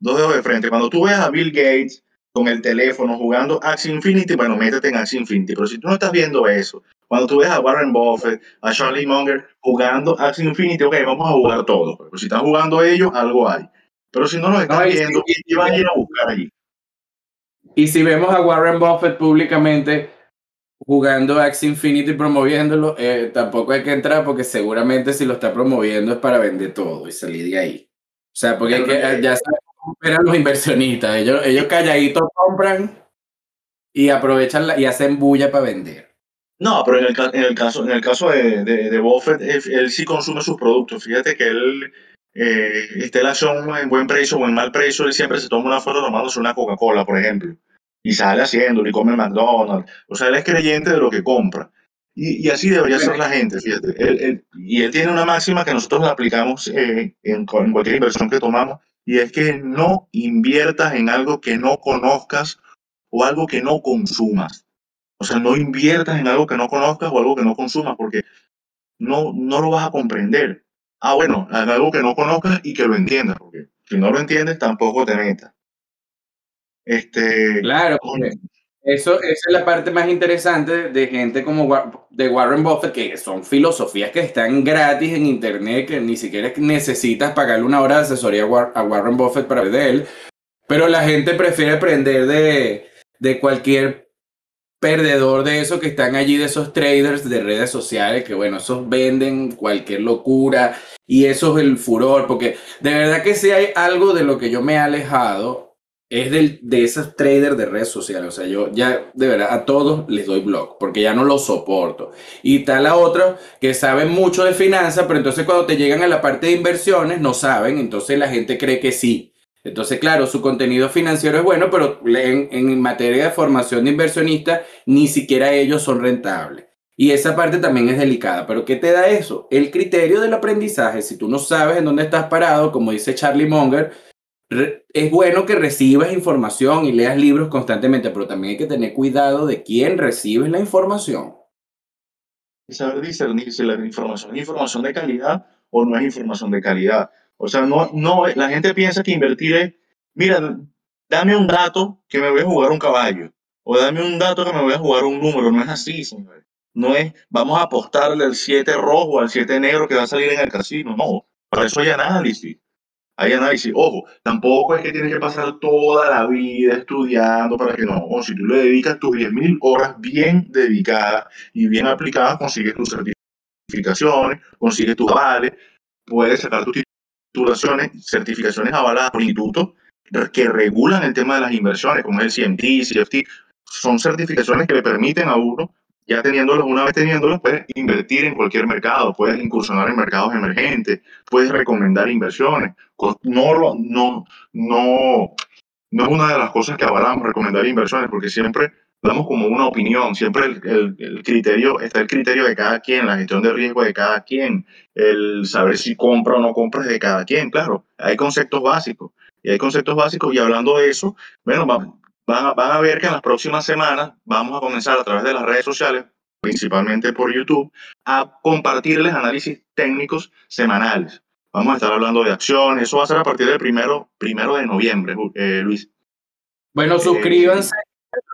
Dos dedos de frente. Cuando tú ves a Bill Gates con el teléfono jugando Axie Infinity, bueno, métete en Axie Infinity. Pero si tú no estás viendo eso, cuando tú ves a Warren Buffett, a Charlie Munger jugando Axie Infinity, ok, vamos a jugar todos. Pero si están jugando ellos, algo hay. Pero si no los están viendo, ¿qué van a ir a buscar allí?
Y si vemos a Warren Buffett públicamente jugando Axie Infinity promoviéndolo, eh, tampoco hay que entrar porque seguramente si lo está promoviendo es para vender todo y salir de ahí. O sea, porque ya saben cómo eran los inversionistas. Ellos, ellos calladitos compran y aprovechan y hacen bulla para vender.
No, pero en el, en el caso, en el caso de, de, Buffett, él, sí consume sus productos. Fíjate que él eh, esté la acción en buen precio o en mal precio, él siempre se toma una foto tomándose una Coca-Cola, por ejemplo, y sale haciéndolo y come McDonald's. O sea, él es creyente de lo que compra. Y, y así debería ser la gente, fíjate. y él tiene una máxima que nosotros la aplicamos eh, en, en cualquier inversión que tomamos, y es que no inviertas en algo que no conozcas o algo que no consumas. O sea, no inviertas en algo que no conozcas o algo que no consumas, porque no, no lo vas a comprender. Ah, bueno, en algo que no conozcas y que lo entiendas, porque si no lo entiendes, tampoco te metas. Este,
claro, eso, esa es la parte más interesante de gente como de Warren Buffett, que son filosofías que están gratis en internet, que ni siquiera necesitas pagarle una hora de asesoría a Warren Buffett para ver de él, pero la gente prefiere aprender de, de cualquier perdedor de eso que están allí, de esos traders de redes sociales, que bueno, esos venden cualquier locura y eso es el furor, porque de verdad que si hay algo de lo que yo me he alejado, es del, de esos traders de redes sociales. O sea, yo ya de verdad a todos les doy blog porque ya no los soporto. Y tal la otra que saben mucho de finanzas, pero entonces cuando te llegan a la parte de inversiones no saben, entonces la gente cree que sí. Entonces, claro, su contenido financiero es bueno, pero en, en materia de formación de inversionista, ni siquiera ellos son rentables. Y esa parte también es delicada. Pero ¿qué te da eso? El criterio del aprendizaje. Si tú no sabes en dónde estás parado, como dice Charlie Munger, es bueno que recibas información y leas libros constantemente, pero también hay que tener cuidado de quién recibes la información.
Y saber discernir si la información es información de calidad o no es información de calidad. O sea, no, no, la gente piensa que invertir es, mira, dame un dato que me voy a jugar un caballo, o dame un dato que me voy a jugar un número. No es así, señor. No es, vamos a apostarle al 7 rojo, al 7 negro que va a salir en el casino. No, para eso hay análisis hay análisis. Ojo, tampoco es que tienes que pasar toda la vida estudiando para que no. O si tú le dedicas tus 10.000 horas bien dedicadas y bien aplicadas, consigues tus certificaciones, consigues tus avales, puedes sacar tus titulaciones, certificaciones avaladas por institutos que regulan el tema de las inversiones, como es el CMT, CFT. Son certificaciones que le permiten a uno ya teniéndolos, una vez teniéndolos, puedes invertir en cualquier mercado, puedes incursionar en mercados emergentes, puedes recomendar inversiones. No, no, no, no es una de las cosas que avalamos recomendar inversiones, porque siempre damos como una opinión, siempre el, el, criterio, está el criterio de cada quien, la gestión de riesgo de cada quien, el saber si compra o no compra de cada quien, claro, hay conceptos básicos, y hay conceptos básicos, y hablando de eso, bueno, vamos, van a, ver que en las próximas semanas vamos a comenzar a través de las redes sociales, principalmente por YouTube, a compartirles análisis técnicos semanales. Vamos a estar hablando de acciones, eso va a ser a partir del primero, primero de noviembre, eh, Luis.
Bueno, suscríbanse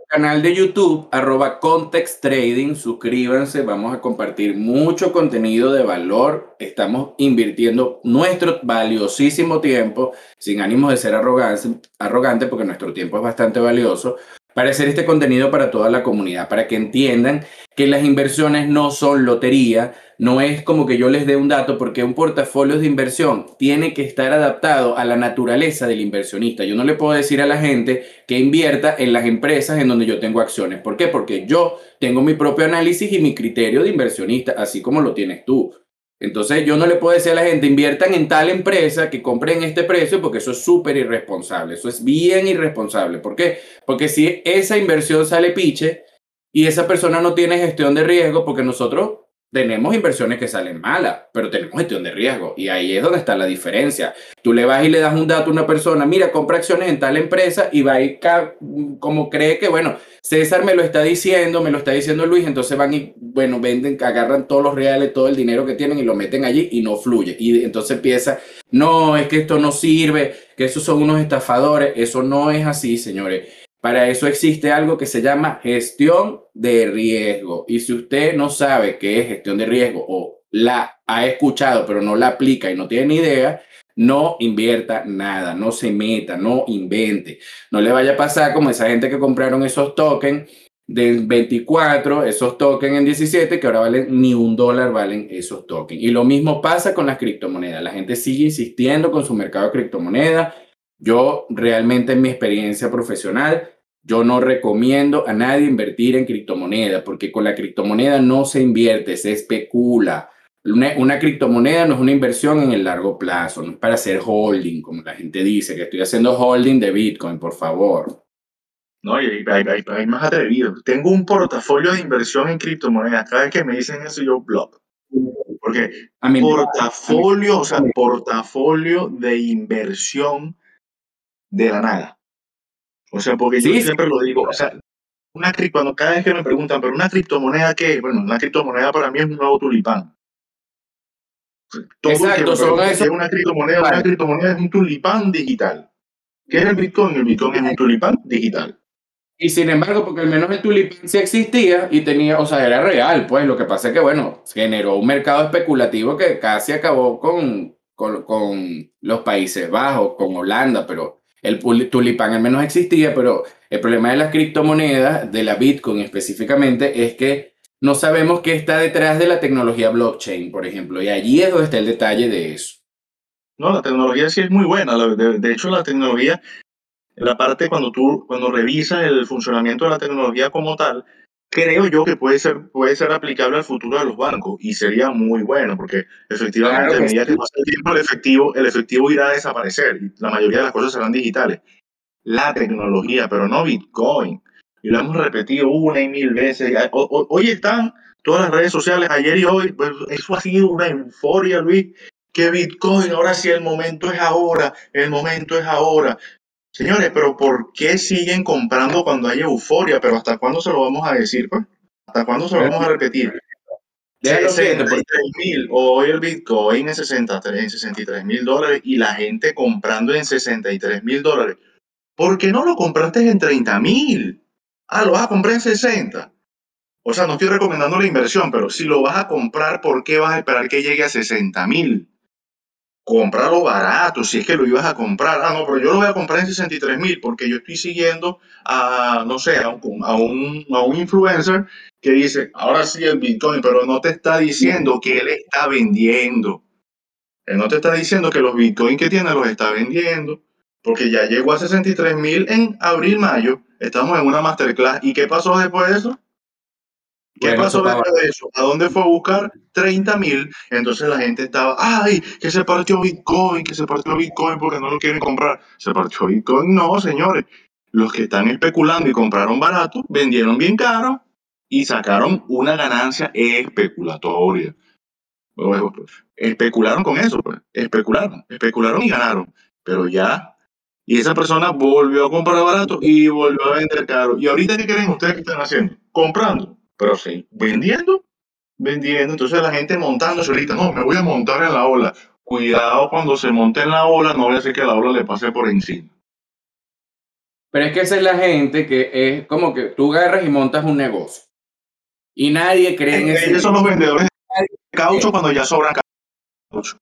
canal de YouTube, arroba Context Trading, suscríbanse, vamos a compartir mucho contenido de valor, estamos invirtiendo nuestro valiosísimo tiempo, sin ánimos de ser arrogante, arrogante porque nuestro tiempo es bastante valioso, para hacer este contenido para toda la comunidad, para que entiendan que las inversiones no son lotería, no es como que yo les dé un dato, porque un portafolio de inversión tiene que estar adaptado a la naturaleza del inversionista. Yo no le puedo decir a la gente que invierta en las empresas en donde yo tengo acciones. ¿Por qué? Porque yo tengo mi propio análisis y mi criterio de inversionista, así como lo tienes tú. Entonces yo no le puedo decir a la gente, inviertan en tal empresa que compren este precio porque eso es súper irresponsable, eso es bien irresponsable. ¿Por qué? Porque si esa inversión sale piche y esa persona no tiene gestión de riesgo, porque nosotros tenemos inversiones que salen malas, pero tenemos gestión de riesgo y ahí es donde está la diferencia. Tú le vas y le das un dato a una persona, mira, compra acciones en tal empresa y va y como cree que, bueno, César me lo está diciendo, me lo está diciendo Luis, entonces van y, bueno, venden, agarran todos los reales, todo el dinero que tienen y lo meten allí y no fluye. Y entonces empieza, no, es que esto no sirve, que esos son unos estafadores, eso no es así, señores. Para eso existe algo que se llama gestión de riesgo. Y si usted no sabe qué es gestión de riesgo o la ha escuchado pero no la aplica y no tiene ni idea, no invierta nada, no se meta, no invente. No le vaya a pasar como esa gente que compraron esos tokens de 24, esos tokens en 17, que ahora valen ni un dólar, valen esos tokens. Y lo mismo pasa con las criptomonedas. La gente sigue insistiendo con su mercado de criptomonedas yo realmente en mi experiencia profesional, yo no recomiendo a nadie invertir en criptomoneda porque con la criptomoneda no se invierte, se especula. Una, criptomoneda no es una inversión en el largo plazo, no es para hacer holding, como la gente dice, que estoy haciendo holding de Bitcoin, por favor.
No, y hay, hay, más atrevido. Tengo un portafolio de inversión en criptomonedas. Cada vez que me dicen eso, yo blog. Porque a portafolio, o sea, portafolio de inversión de la nada. O sea, porque yo siempre lo digo, o sea, una cuando cada vez que me preguntan, pero una criptomoneda qué, bueno, una criptomoneda para mí es un nuevo tulipán. Exacto, son eso. Es una criptomoneda, una criptomoneda es un tulipán digital. ¿Qué es el Bitcoin? El Bitcoin es un tulipán digital.
Y sin embargo, porque al menos el tulipán sí existía y tenía, o sea, era real, pues lo que pasa es que, bueno, generó un mercado especulativo que casi acabó con, con, con los Países Bajos, con Holanda, pero el tulipán al menos existía, pero el problema de las criptomonedas, de la Bitcoin específicamente, es que no sabemos qué está detrás de la tecnología blockchain, por ejemplo, y allí es donde está el detalle de eso.
No, la tecnología sí es muy buena. De, hecho, la tecnología, la parte cuando tú, cuando revisas el funcionamiento de la tecnología como tal, creo yo que puede ser, puede ser aplicable al futuro de los bancos y sería muy bueno porque efectivamente a medida que pasa el tiempo el efectivo, el efectivo irá a desaparecer y la mayoría de las cosas serán digitales. La tecnología, pero no Bitcoin. Y lo hemos repetido una y mil veces. Hoy están todas las redes sociales, ayer y hoy, pues eso ha sido una euforia, Luis, que Bitcoin, ahora sí el momento es ahora, el momento es ahora. Señores, pero ¿por qué siguen comprando cuando hay euforia? Pero ¿hasta cuándo se lo vamos a decir? Pues? ¿Hasta cuándo se lo vamos a repetir? 63 mil, hoy el Bitcoin en 63 mil dólares y la gente comprando en 63 mil dólares. ¿Por qué no lo compraste en 30 mil? Ah, lo vas a comprar en 60. O sea, no estoy recomendando la inversión, pero si lo vas a comprar, ¿por qué vas a esperar que llegue a 60 mil? Cómpralo barato, si es que lo ibas a comprar. Ah, no, pero yo lo voy a comprar en 63 mil porque yo estoy siguiendo a, no sé, a un, a, un, a un influencer que dice, ahora sí el Bitcoin, pero no te está diciendo que él está vendiendo. Él no te está diciendo que los Bitcoin que tiene los está vendiendo, porque ya llegó a 63 mil en abril, mayo. Estamos en una masterclass. ¿Y qué pasó después de eso? ¿Qué pasó después de eso? ¿A dónde fue a buscar 30 mil? Entonces la gente estaba, ay, que se partió Bitcoin, que se partió Bitcoin porque no lo quieren comprar. ¿Se partió Bitcoin? No, señores. Los que están especulando y compraron barato, vendieron bien caro y sacaron una ganancia especulatoria. Especularon con eso, pues. Especularon, especularon y ganaron. Pero ya y esa persona volvió a comprar barato y volvió a vender caro. ¿Y ahorita qué creen ustedes que están haciendo? Comprando pero sí, vendiendo, vendiendo. Entonces la gente montándose ahorita, no, me voy a montar en la ola. Cuidado cuando se monte en la ola, no voy a hacer que la ola le pase por encima.
Pero es que esa es la gente que es como que tú agarras y montas un negocio. Y nadie cree en
eso. Ellos son los vendedores de caucho cuando ya sobran caucho.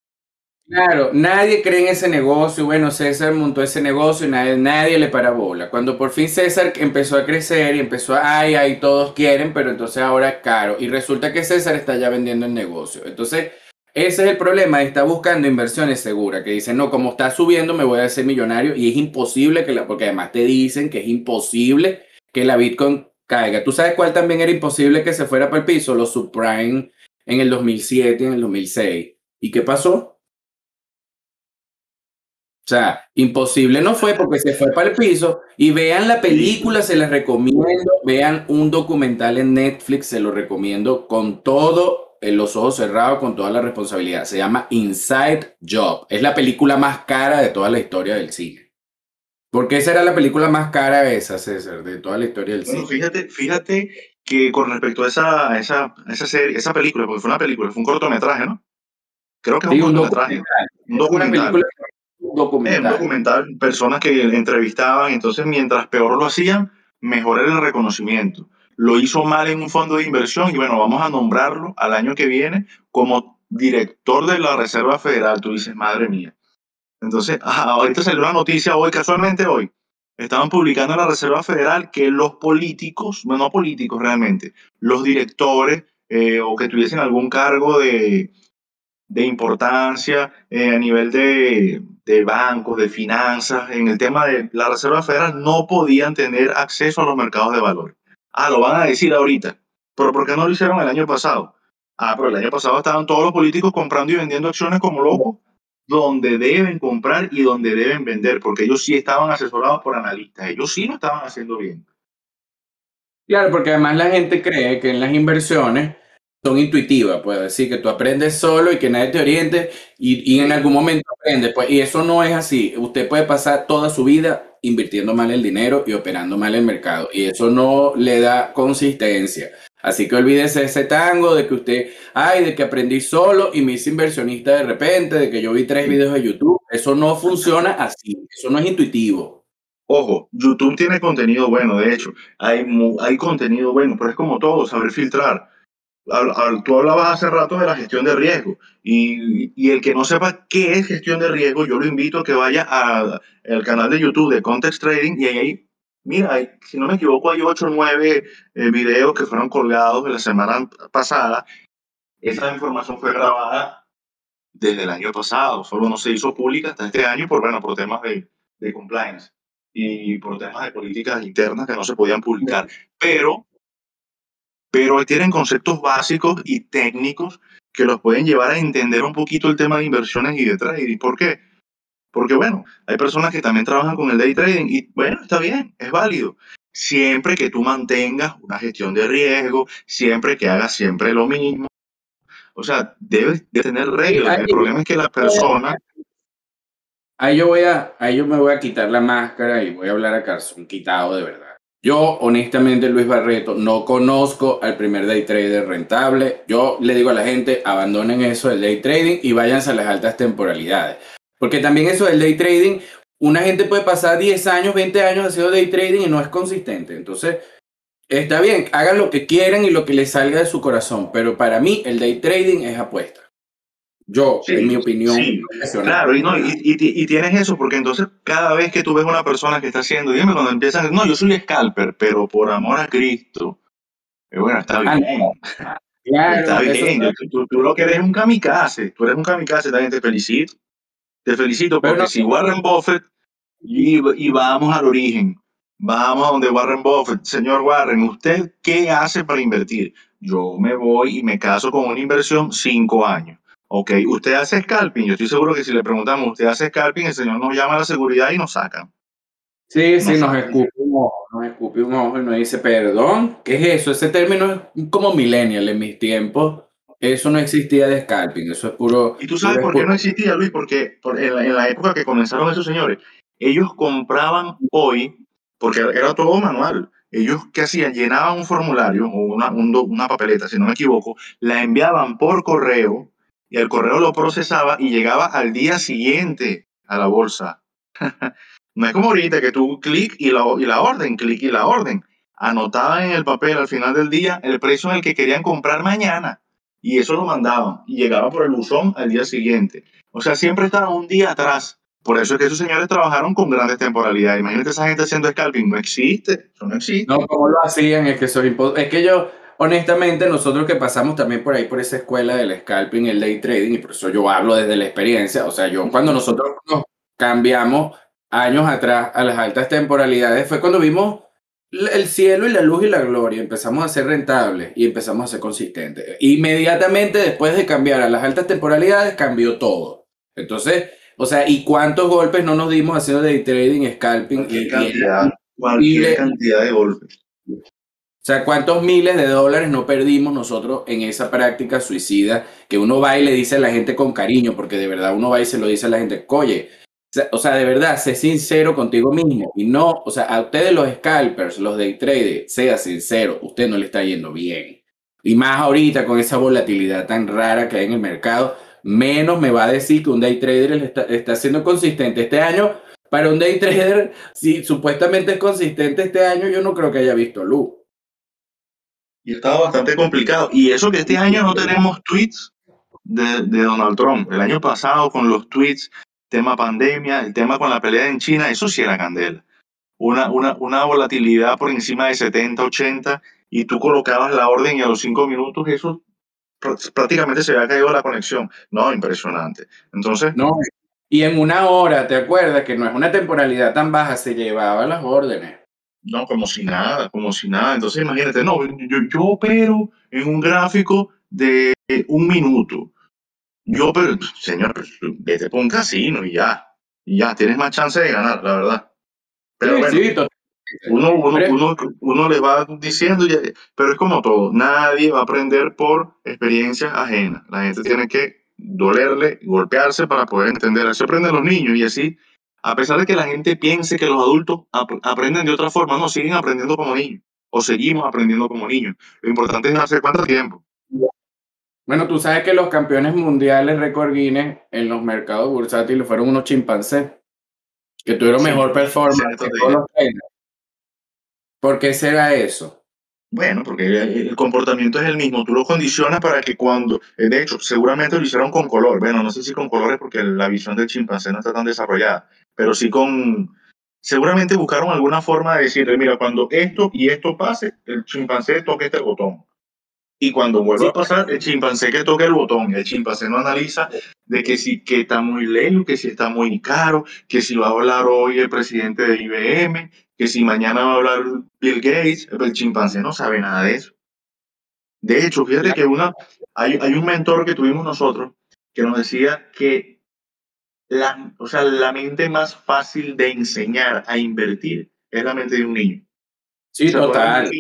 Claro, nadie cree en ese negocio. Bueno, César montó ese negocio y nadie, nadie le para bola. Cuando por fin César empezó a crecer y empezó a, ay, ay, todos quieren, pero entonces ahora caro. Y resulta que César está ya vendiendo el negocio. Entonces, ese es el problema, está buscando inversiones seguras, que dicen, no, como está subiendo me voy a hacer millonario y es imposible que la, porque además te dicen que es imposible que la Bitcoin caiga. ¿Tú sabes cuál también era imposible que se fuera para el piso? Los subprime en el 2007, en el 2006. ¿Y qué pasó? O sea, imposible no fue porque se fue para el piso. Y vean la película, se les recomiendo. Vean un documental en Netflix, se lo recomiendo con todo en los ojos cerrados, con toda la responsabilidad. Se llama Inside Job. Es la película más cara de toda la historia del cine. Porque esa era la película más cara esa, César, de toda la historia del cine.
Fíjate, fíjate que con respecto a esa, esa, esa, serie, esa película, porque fue una película, fue un cortometraje, ¿no? Creo que es un cortometraje. Un documental documental. Documental, personas que entrevistaban, entonces mientras peor lo hacían, mejor era el reconocimiento. Lo hizo mal en un fondo de inversión y bueno, vamos a nombrarlo al año que viene como director de la Reserva Federal. Tú dices, madre mía. Entonces, ahorita salió una noticia hoy, casualmente hoy, estaban publicando en la Reserva Federal que los políticos, bueno, no políticos realmente, los directores eh, o que tuviesen algún cargo de, de importancia eh, a nivel de, de bancos, de finanzas, en el tema de la Reserva Federal, no podían tener acceso a los mercados de valor. Ah, lo van a decir ahorita, pero ¿por qué no lo hicieron el año pasado? Ah, pero el año pasado estaban todos los políticos comprando y vendiendo acciones como locos, donde deben comprar y donde deben vender, porque ellos sí estaban asesorados por analistas, ellos sí lo estaban haciendo bien.
Claro, porque además la gente cree que en las inversiones son intuitivas, puede decir que tú aprendes solo y que nadie te oriente y, y en algún momento aprendes, pues, y eso no es así. Usted puede pasar toda su vida invirtiendo mal el dinero y operando mal el mercado y eso no le da consistencia. Así que olvídese ese tango de que usted, ay, de que aprendí solo y me hice inversionista de repente, de que yo vi tres videos de YouTube. Eso no funciona así, eso no es intuitivo.
Ojo, YouTube tiene contenido bueno, de hecho, hay, hay contenido bueno, pero es como todo, saber filtrar. Tú hablabas hace rato de la gestión de riesgo y, y, el que no sepa qué es gestión de riesgo, yo lo invito a que vaya al canal de YouTube de Context Trading y ahí, mira, si no me equivoco, hay 8 o 9 eh, videos que fueron colgados de la semana pasada. Esa información fue grabada desde el año pasado, solo no se hizo pública hasta este año por, bueno, por temas de, de compliance y por temas de políticas internas que no se podían publicar. Pero, pero tienen conceptos básicos y técnicos que los pueden llevar a entender un poquito el tema de inversiones y de trading. ¿Por qué? Porque, bueno, hay personas que también trabajan con el day trading y, bueno, está bien, es válido. Siempre que tú mantengas una gestión de riesgo, siempre que hagas siempre lo mismo. O sea, debes de tener reglas. El problema es que las personas
Ahí yo voy a, ahí yo me voy a quitar la máscara y voy a hablar a calzón quitado de verdad. Yo, honestamente, Luis Barreto, no conozco al primer day trader rentable. Yo le digo a la gente, abandonen eso del day trading y váyanse a las altas temporalidades. Porque también eso del day trading, una gente puede pasar 10 años, 20 años haciendo day trading y no es consistente. Entonces, está bien, hagan lo que quieran y lo que les salga de su corazón. Pero para mí, el day trading es apuesta. Yo, en mi opinión.
claro, y, no, y, y, tienes eso, porque entonces cada vez que tú ves una persona que está haciendo, dime cuando empiezan, no, yo soy scalper, pero por amor a Cristo. Eh, bueno, está ah, bien. Claro, está bien. Tú, tú, lo que eres un kamikaze, tú eres un kamikaze, también te felicito. Te felicito, porque si Warren Buffett, y, y vamos al origen, vamos a donde Warren Buffett, señor Warren, ¿usted qué hace para invertir? Yo me voy y me caso con una inversión cinco años Ok, usted hace scalping. Yo estoy seguro que si le preguntamos, usted hace scalping, el señor nos llama a la seguridad y nos saca.
Sí, sí, nos escupe un ojo, nos escupe un ojo y nos dice, perdón, ¿qué es eso? Ese término es como millennial en mis tiempos. Eso no existía de scalping, eso es puro.
¿Y tú sabes por qué no existía, Luis? Porque en, la, en la época que comenzaron esos señores, ellos compraban hoy, porque era todo manual. Ellos, ¿qué hacían? Llenaban un formulario o una, una papeleta, si no me equivoco, la enviaban por correo y el correo lo procesaba y llegaba al día siguiente a la bolsa. no es como ahorita que tú clic y la, y la orden, clic y la orden. Anotaban en el papel al final del día el precio en el que querían comprar mañana y eso lo mandaban y llegaba por el buzón al día siguiente. O sea, siempre estaban un día atrás. Por eso es que esos señores trabajaron con grandes temporalidades. Imagínate esa gente haciendo scalping. No existe. Eso no existe.
No, ¿cómo lo hacían? Es que eso es Es que yo, honestamente, nosotros que pasamos también por ahí, por esa escuela del scalping, el day trading, y por eso yo hablo desde la experiencia, o sea, yo cuando nosotros nos cambiamos años atrás a las altas temporalidades, fue cuando vimos el cielo y la luz y la gloria, empezamos a ser rentables y empezamos a ser consistentes. Inmediatamente después de cambiar a las altas temporalidades, cambió todo. Entonces, o sea, ¿y cuántos golpes no nos dimos haciendo day trading, scalping?
Cualquier, cantidad, cualquier cantidad de golpes.
O sea, ¿cuántos miles de dólares no perdimos nosotros en esa práctica suicida que uno va y le dice a la gente con cariño, porque de verdad uno va y se lo dice a la gente, oye, o sea, de verdad, sé sincero contigo mismo y no, o sea, a ustedes los scalpers, los day traders, sea sincero, usted no le está yendo bien. Y más ahorita con esa volatilidad tan rara que hay en el mercado, menos me va a decir que un day trader está, está siendo consistente este año. Para un day trader, si supuestamente es consistente este año, yo no creo que haya visto luz
y estaba bastante complicado. Y eso que este año no tenemos tweets de, de, Donald Trump. El año pasado con los tweets, tema pandemia, el tema con la pelea en China, eso sí era candela. Una, una, una volatilidad por encima de 70, 80 y tú colocabas la orden y a los cinco minutos eso prácticamente se había caído la conexión. No, impresionante. Entonces...
No, y en una hora, ¿te acuerdas que no es una temporalidad tan baja? Se llevaba las órdenes.
No, como si nada, como si nada. Entonces imagínate, no, yo, yo opero en un gráfico de un minuto. Yo, pero, señor, vete por un casino y ya. Y ya, tienes más chance de ganar, la verdad. Pero bueno, uno, uno, uno, le va diciendo, pero es como todo, nadie va a aprender por experiencias ajenas. La gente tiene que dolerle, golpearse para poder entender. Así aprenden los niños y así, a pesar de que la gente piense que los adultos aprenden de otra forma, no, siguen aprendiendo como niños o seguimos aprendiendo como niños. Lo importante es darse cuánto tiempo.
Bueno, tú sabes que los campeones mundiales récord Guinness en los mercados bursátiles fueron unos chimpancés que tuvieron mejor performance que todos los ¿Por qué será eso?
Bueno, porque el comportamiento es el mismo. Tú lo condicionas para que cuando, eh, de hecho, seguramente lo hicieron con color. Bueno, no sé si con colores porque la visión del chimpancé no está tan desarrollada, pero sí con, seguramente buscaron alguna forma de decirle, mira, cuando esto y esto pase, el chimpancé toque este botón. Y cuando vuelva a pasar, el chimpancé que toque el botón. El chimpancé no analiza de que si que está muy lejos, que si está muy caro, que si va a hablar hoy el presidente de IBM, que si mañana va a hablar Bill Gates, el chimpancé no sabe nada de eso. De hecho, fíjate que una, hay, hay un mentor que tuvimos nosotros que nos decía que la, o sea, la mente más fácil de enseñar a invertir es la mente de un niño.
Sí, total.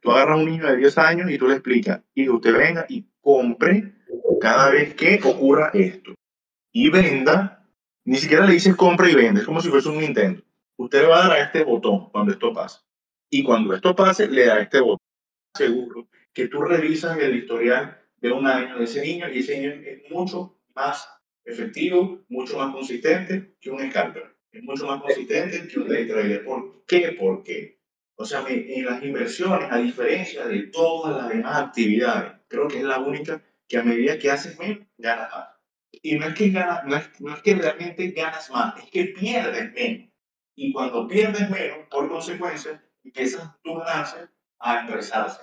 Tú agarras, a un niño de 10 años y tú le explicas, y usted venga y compre cada vez que ocurra esto. Y venda, ni siquiera le dices compra y vende, es como si fuese un Nintendo. Usted va a dar a este botón cuando esto pase. Y cuando esto pase, le da este botón. Seguro que tú revisas el historial de un año de ese niño y ese niño es mucho más efectivo, mucho más consistente que un scalper. Es mucho más consistente que un day trader. ¿Por qué? Porque, o sea, en las inversiones, a diferencia de todas las demás actividades, creo que es la única que a medida que haces menos, ganas más. Y no es que, ganas, no es, no es que realmente ganas más, es que pierdes menos. Y cuando pierdes menos, por consecuencia, empiezan tus ganancias a expresarse.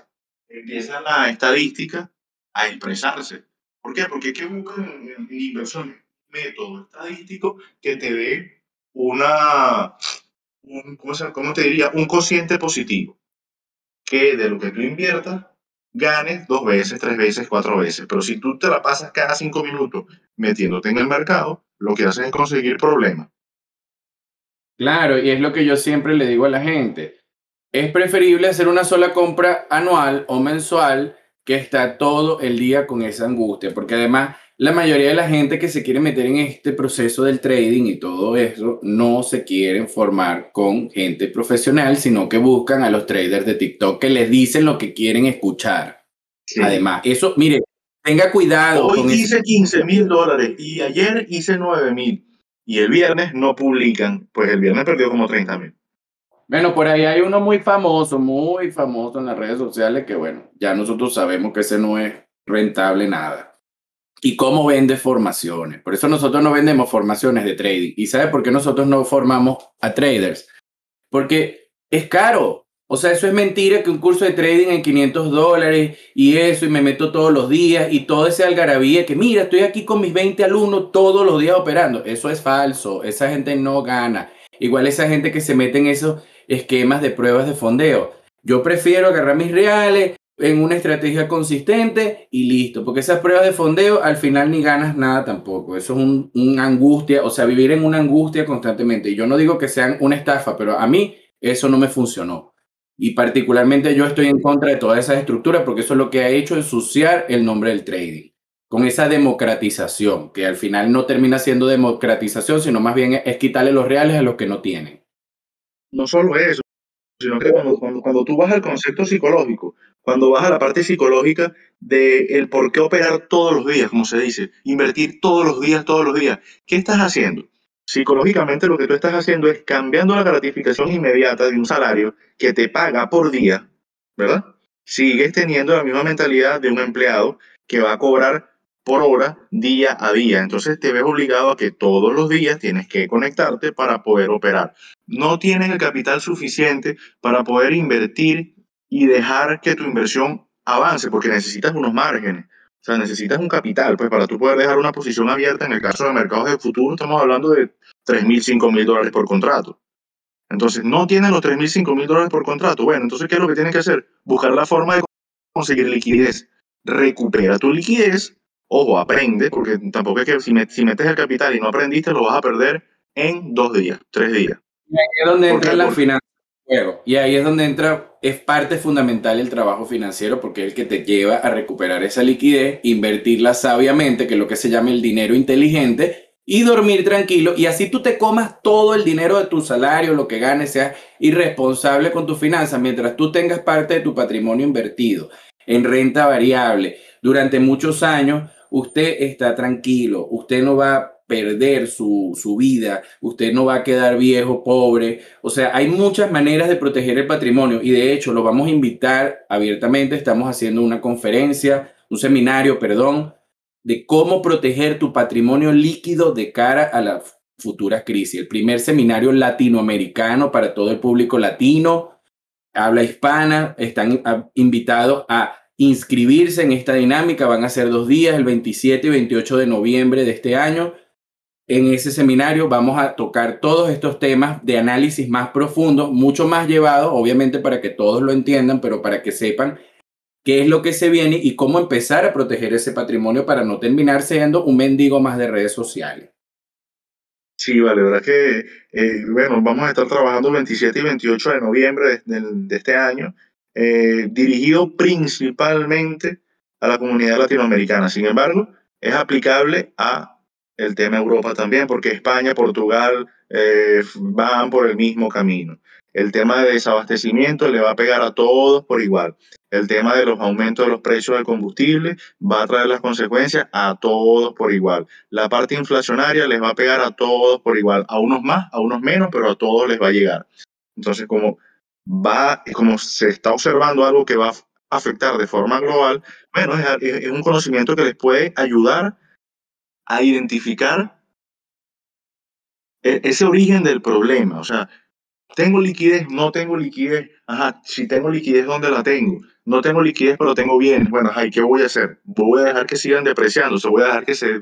Empiezan la estadística a expresarse. ¿Por qué? Porque ¿qué buscan en, inversiones? Método estadístico que te dé una, un, ¿cómo, se, ¿cómo te diría? Un cociente positivo. Que de lo que tú inviertas, ganes dos veces, tres veces, cuatro veces. Pero si tú te la pasas cada cinco minutos metiéndote en el mercado, lo que haces es conseguir problemas.
Claro, y es lo que yo siempre le digo a la gente. Es preferible hacer una sola compra anual o mensual que está todo el día con esa angustia, porque además la mayoría de la gente que se quiere meter en este proceso del trading y todo eso no se quieren formar con gente profesional, sino que buscan a los traders de TikTok que les dicen lo que quieren escuchar. Además, eso, mire, tenga cuidado.
Hoy hice 15 mil dólares y ayer hice 9 mil y el viernes no publican, pues el viernes perdió como 30 mil.
Bueno, por ahí hay uno muy famoso, muy famoso en las redes sociales que, bueno, ya nosotros sabemos que ese no es rentable nada. ¿Y cómo vende formaciones? Por eso nosotros no vendemos formaciones de trading. ¿Y sabe por qué nosotros no formamos a traders? Porque es caro. O sea, eso es mentira que un curso de trading en 500 dólares y eso, y me meto todos los días y todo ese algarabía que mira, estoy aquí con mis 20 alumnos todos los días operando. Eso es falso. Esa gente no gana. Igual esa gente que se mete en eso esquemas de pruebas de fondeo. Yo prefiero agarrar mis reales en una estrategia consistente y listo, porque esas pruebas de fondeo al final ni ganas nada tampoco. Eso es una angustia, o sea, vivir en una angustia constantemente. Y yo no digo que sean una estafa, pero a mí eso no me funcionó. Y particularmente yo estoy en contra de toda esa estructura porque eso es lo que ha hecho ensuciar el nombre del trading. Con esa democratización, que al final no termina siendo democratización, sino más bien es quitarle los reales a los que no tienen
no solo eso, sino que cuando, cuando, tú vas al concepto psicológico, cuando vas a la parte psicológica de el por qué operar todos los días, como se dice, invertir todos los días, todos los días, ¿qué estás haciendo? Psicológicamente lo que tú estás haciendo es cambiando la gratificación inmediata de un salario que te paga por día, ¿verdad? Sigues teniendo la misma mentalidad de un empleado que va a cobrar por hora, día a día. Entonces te ves obligado a que todos los días tienes que conectarte para poder operar. No tienes el capital suficiente para poder invertir y dejar que tu inversión avance, porque necesitas unos márgenes. O sea, necesitas un capital, pues para tú poder dejar una posición abierta, en el caso de mercados de futuro, estamos hablando de 3 mil, 5 mil dólares por contrato. Entonces, no tienes los 3 mil, 5 mil dólares por contrato. Bueno, entonces, ¿qué es lo que tienes que hacer? Buscar la forma de conseguir liquidez recupera tu liquidez, ojo, aprende, porque tampoco es que si, si metes el capital y no aprendiste, lo vas a perder en dos días, tres días.
Y ahí es donde entra la finanza Y ahí es donde entra, es parte fundamental el trabajo financiero, porque es el que te lleva a recuperar esa liquidez, invertirla sabiamente, que es lo que se llama el dinero inteligente, y dormir tranquilo. Y así tú te comas todo el dinero de tu salario, lo que ganes, seas irresponsable con tus finanzas, mientras tú tengas parte de tu patrimonio invertido en renta variable durante muchos años, usted está tranquilo, usted no va perder su, su, vida, usted no va a quedar viejo, pobre. O sea, hay muchas maneras de proteger el patrimonio y de hecho lo vamos a invitar abiertamente. Estamos haciendo una conferencia, un seminario, perdón, de cómo proteger tu patrimonio líquido de cara a la futura crisis. El primer seminario latinoamericano para todo el público latino, habla hispana, están invitados a inscribirse en esta dinámica. Van a ser dos días, el 27 y 28 de noviembre de este año. En ese seminario vamos a tocar todos estos temas de análisis más profundos, mucho más llevados, obviamente para que todos lo entiendan, pero para que sepan qué es lo que se viene y cómo empezar a proteger ese patrimonio para no terminar siendo un mendigo más de redes sociales.
Sí, vale, verdad que, eh, bueno, vamos a estar trabajando el 27 y 28 de noviembre de, este año, eh, dirigido principalmente a la comunidad latinoamericana. Sin embargo, es aplicable a el tema Europa también, porque España, Portugal eh, van por el mismo camino. El tema de desabastecimiento le va a pegar a todos por igual. El tema de los aumentos de los precios del combustible va a traer las consecuencias a todos por igual. La parte inflacionaria les va a pegar a todos por igual, a unos más, a unos menos, pero a todos les va a llegar. Entonces, como va, como se está observando algo que va a afectar de forma global, bueno, es, es un conocimiento que les puede ayudar a identificar e, ese origen del problema. O sea, tengo liquidez, no tengo liquidez. Ajá, si tengo liquidez, ¿dónde la tengo? No tengo liquidez, pero tengo bienes. Bueno, ajá, ¿qué voy a hacer? Voy a dejar que sigan depreciando, o voy a dejar que se...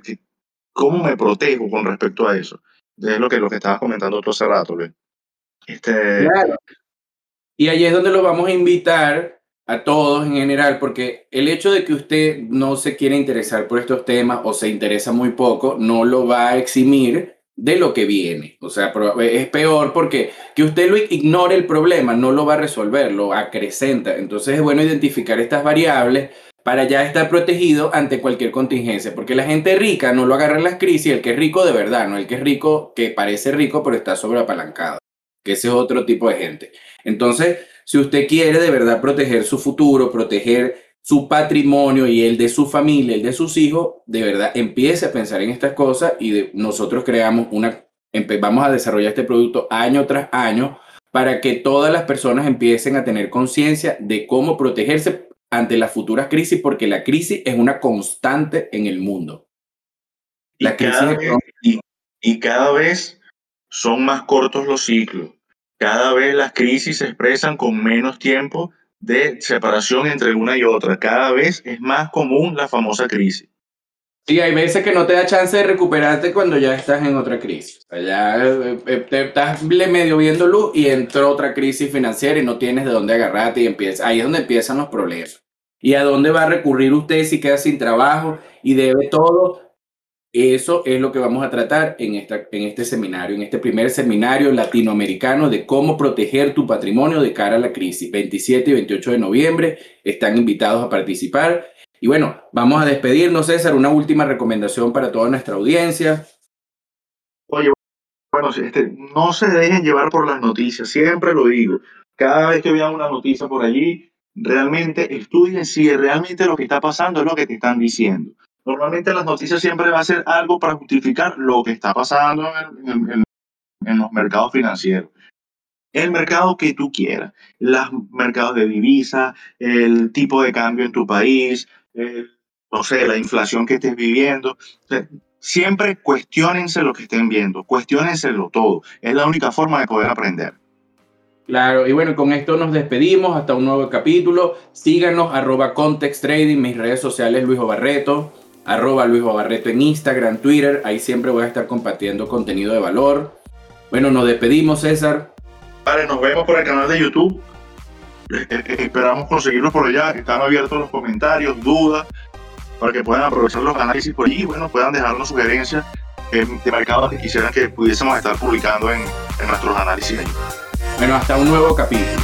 ¿Cómo me protejo con respecto a eso? Es lo que, lo que estabas comentando tú hace rato,
Este... Claro. Y ahí es donde lo vamos a invitar a todos en general, porque el hecho de que usted no se quiera interesar por estos temas o se interesa muy poco, no lo va a eximir de lo que viene. O sea, es peor porque que usted lo ignore el problema no lo va a resolver, lo acrecenta. Entonces es bueno identificar estas variables para ya estar protegido ante cualquier contingencia, porque la gente rica no lo agarra en las crisis, el que es rico de verdad, no el que es rico que parece rico pero está sobreapalancado, que ese es otro tipo de gente. Entonces, si usted quiere de verdad proteger su futuro, proteger su patrimonio y el de su familia, el de sus hijos, de verdad empiece a pensar en estas cosas y nosotros creamos una, vamos a desarrollar este producto año tras año para que todas las personas empiecen a tener conciencia de cómo protegerse ante las futuras crisis, porque la crisis es una constante en el mundo.
La crisis y cada vez son más cortos los ciclos. Cada vez las crisis se expresan con menos tiempo de separación entre una y otra. Cada vez es más común la famosa crisis.
Sí, hay veces que no te da chance de recuperarte cuando ya estás en otra crisis. O eh, eh, estás medio viendo luz y entró otra crisis financiera y no tienes de dónde agarrarte y empieza, ahí es donde empiezan los problemas. ¿Y a dónde va a recurrir usted si queda sin trabajo y debe todo? Eso es lo que vamos a tratar en, esta, en este seminario, en este primer seminario latinoamericano de cómo proteger tu patrimonio de cara a la crisis. 27 y 28 de noviembre están invitados a participar. Y bueno, vamos a despedirnos, César. Una última recomendación para toda nuestra audiencia.
Oye, bueno, este, no se dejen llevar por las noticias, siempre lo digo. Cada vez que vean una noticia por allí, realmente estudien si realmente lo que está pasando es lo que te están diciendo. Normalmente las noticias siempre va a ser algo para justificar lo que está pasando en, los mercados financieros. El mercado que tú quieras, los mercados de divisa, el tipo de cambio en tu país, no sé, la inflación que estés viviendo. siempre cuestionense lo que estén viendo, cuestionenselo todo. Es la única forma de poder aprender.
Claro, y bueno, con esto nos despedimos hasta un nuevo capítulo. Síganos, arroba Context Trading, mis redes sociales, Luis Barreto arroba Luis Barreto en Instagram, Twitter. Ahí siempre voy a estar compartiendo contenido de valor. Bueno, nos despedimos, César.
Vale, nos vemos por el canal de YouTube. eh, eh, esperamos conseguirlos por allá. Están abiertos los comentarios, dudas, para que puedan aprovechar los análisis por allí y bueno, puedan dejarnos sugerencias de mercados que quisieran que pudiésemos estar publicando en, en nuestros análisis.
Bueno, hasta un nuevo capítulo.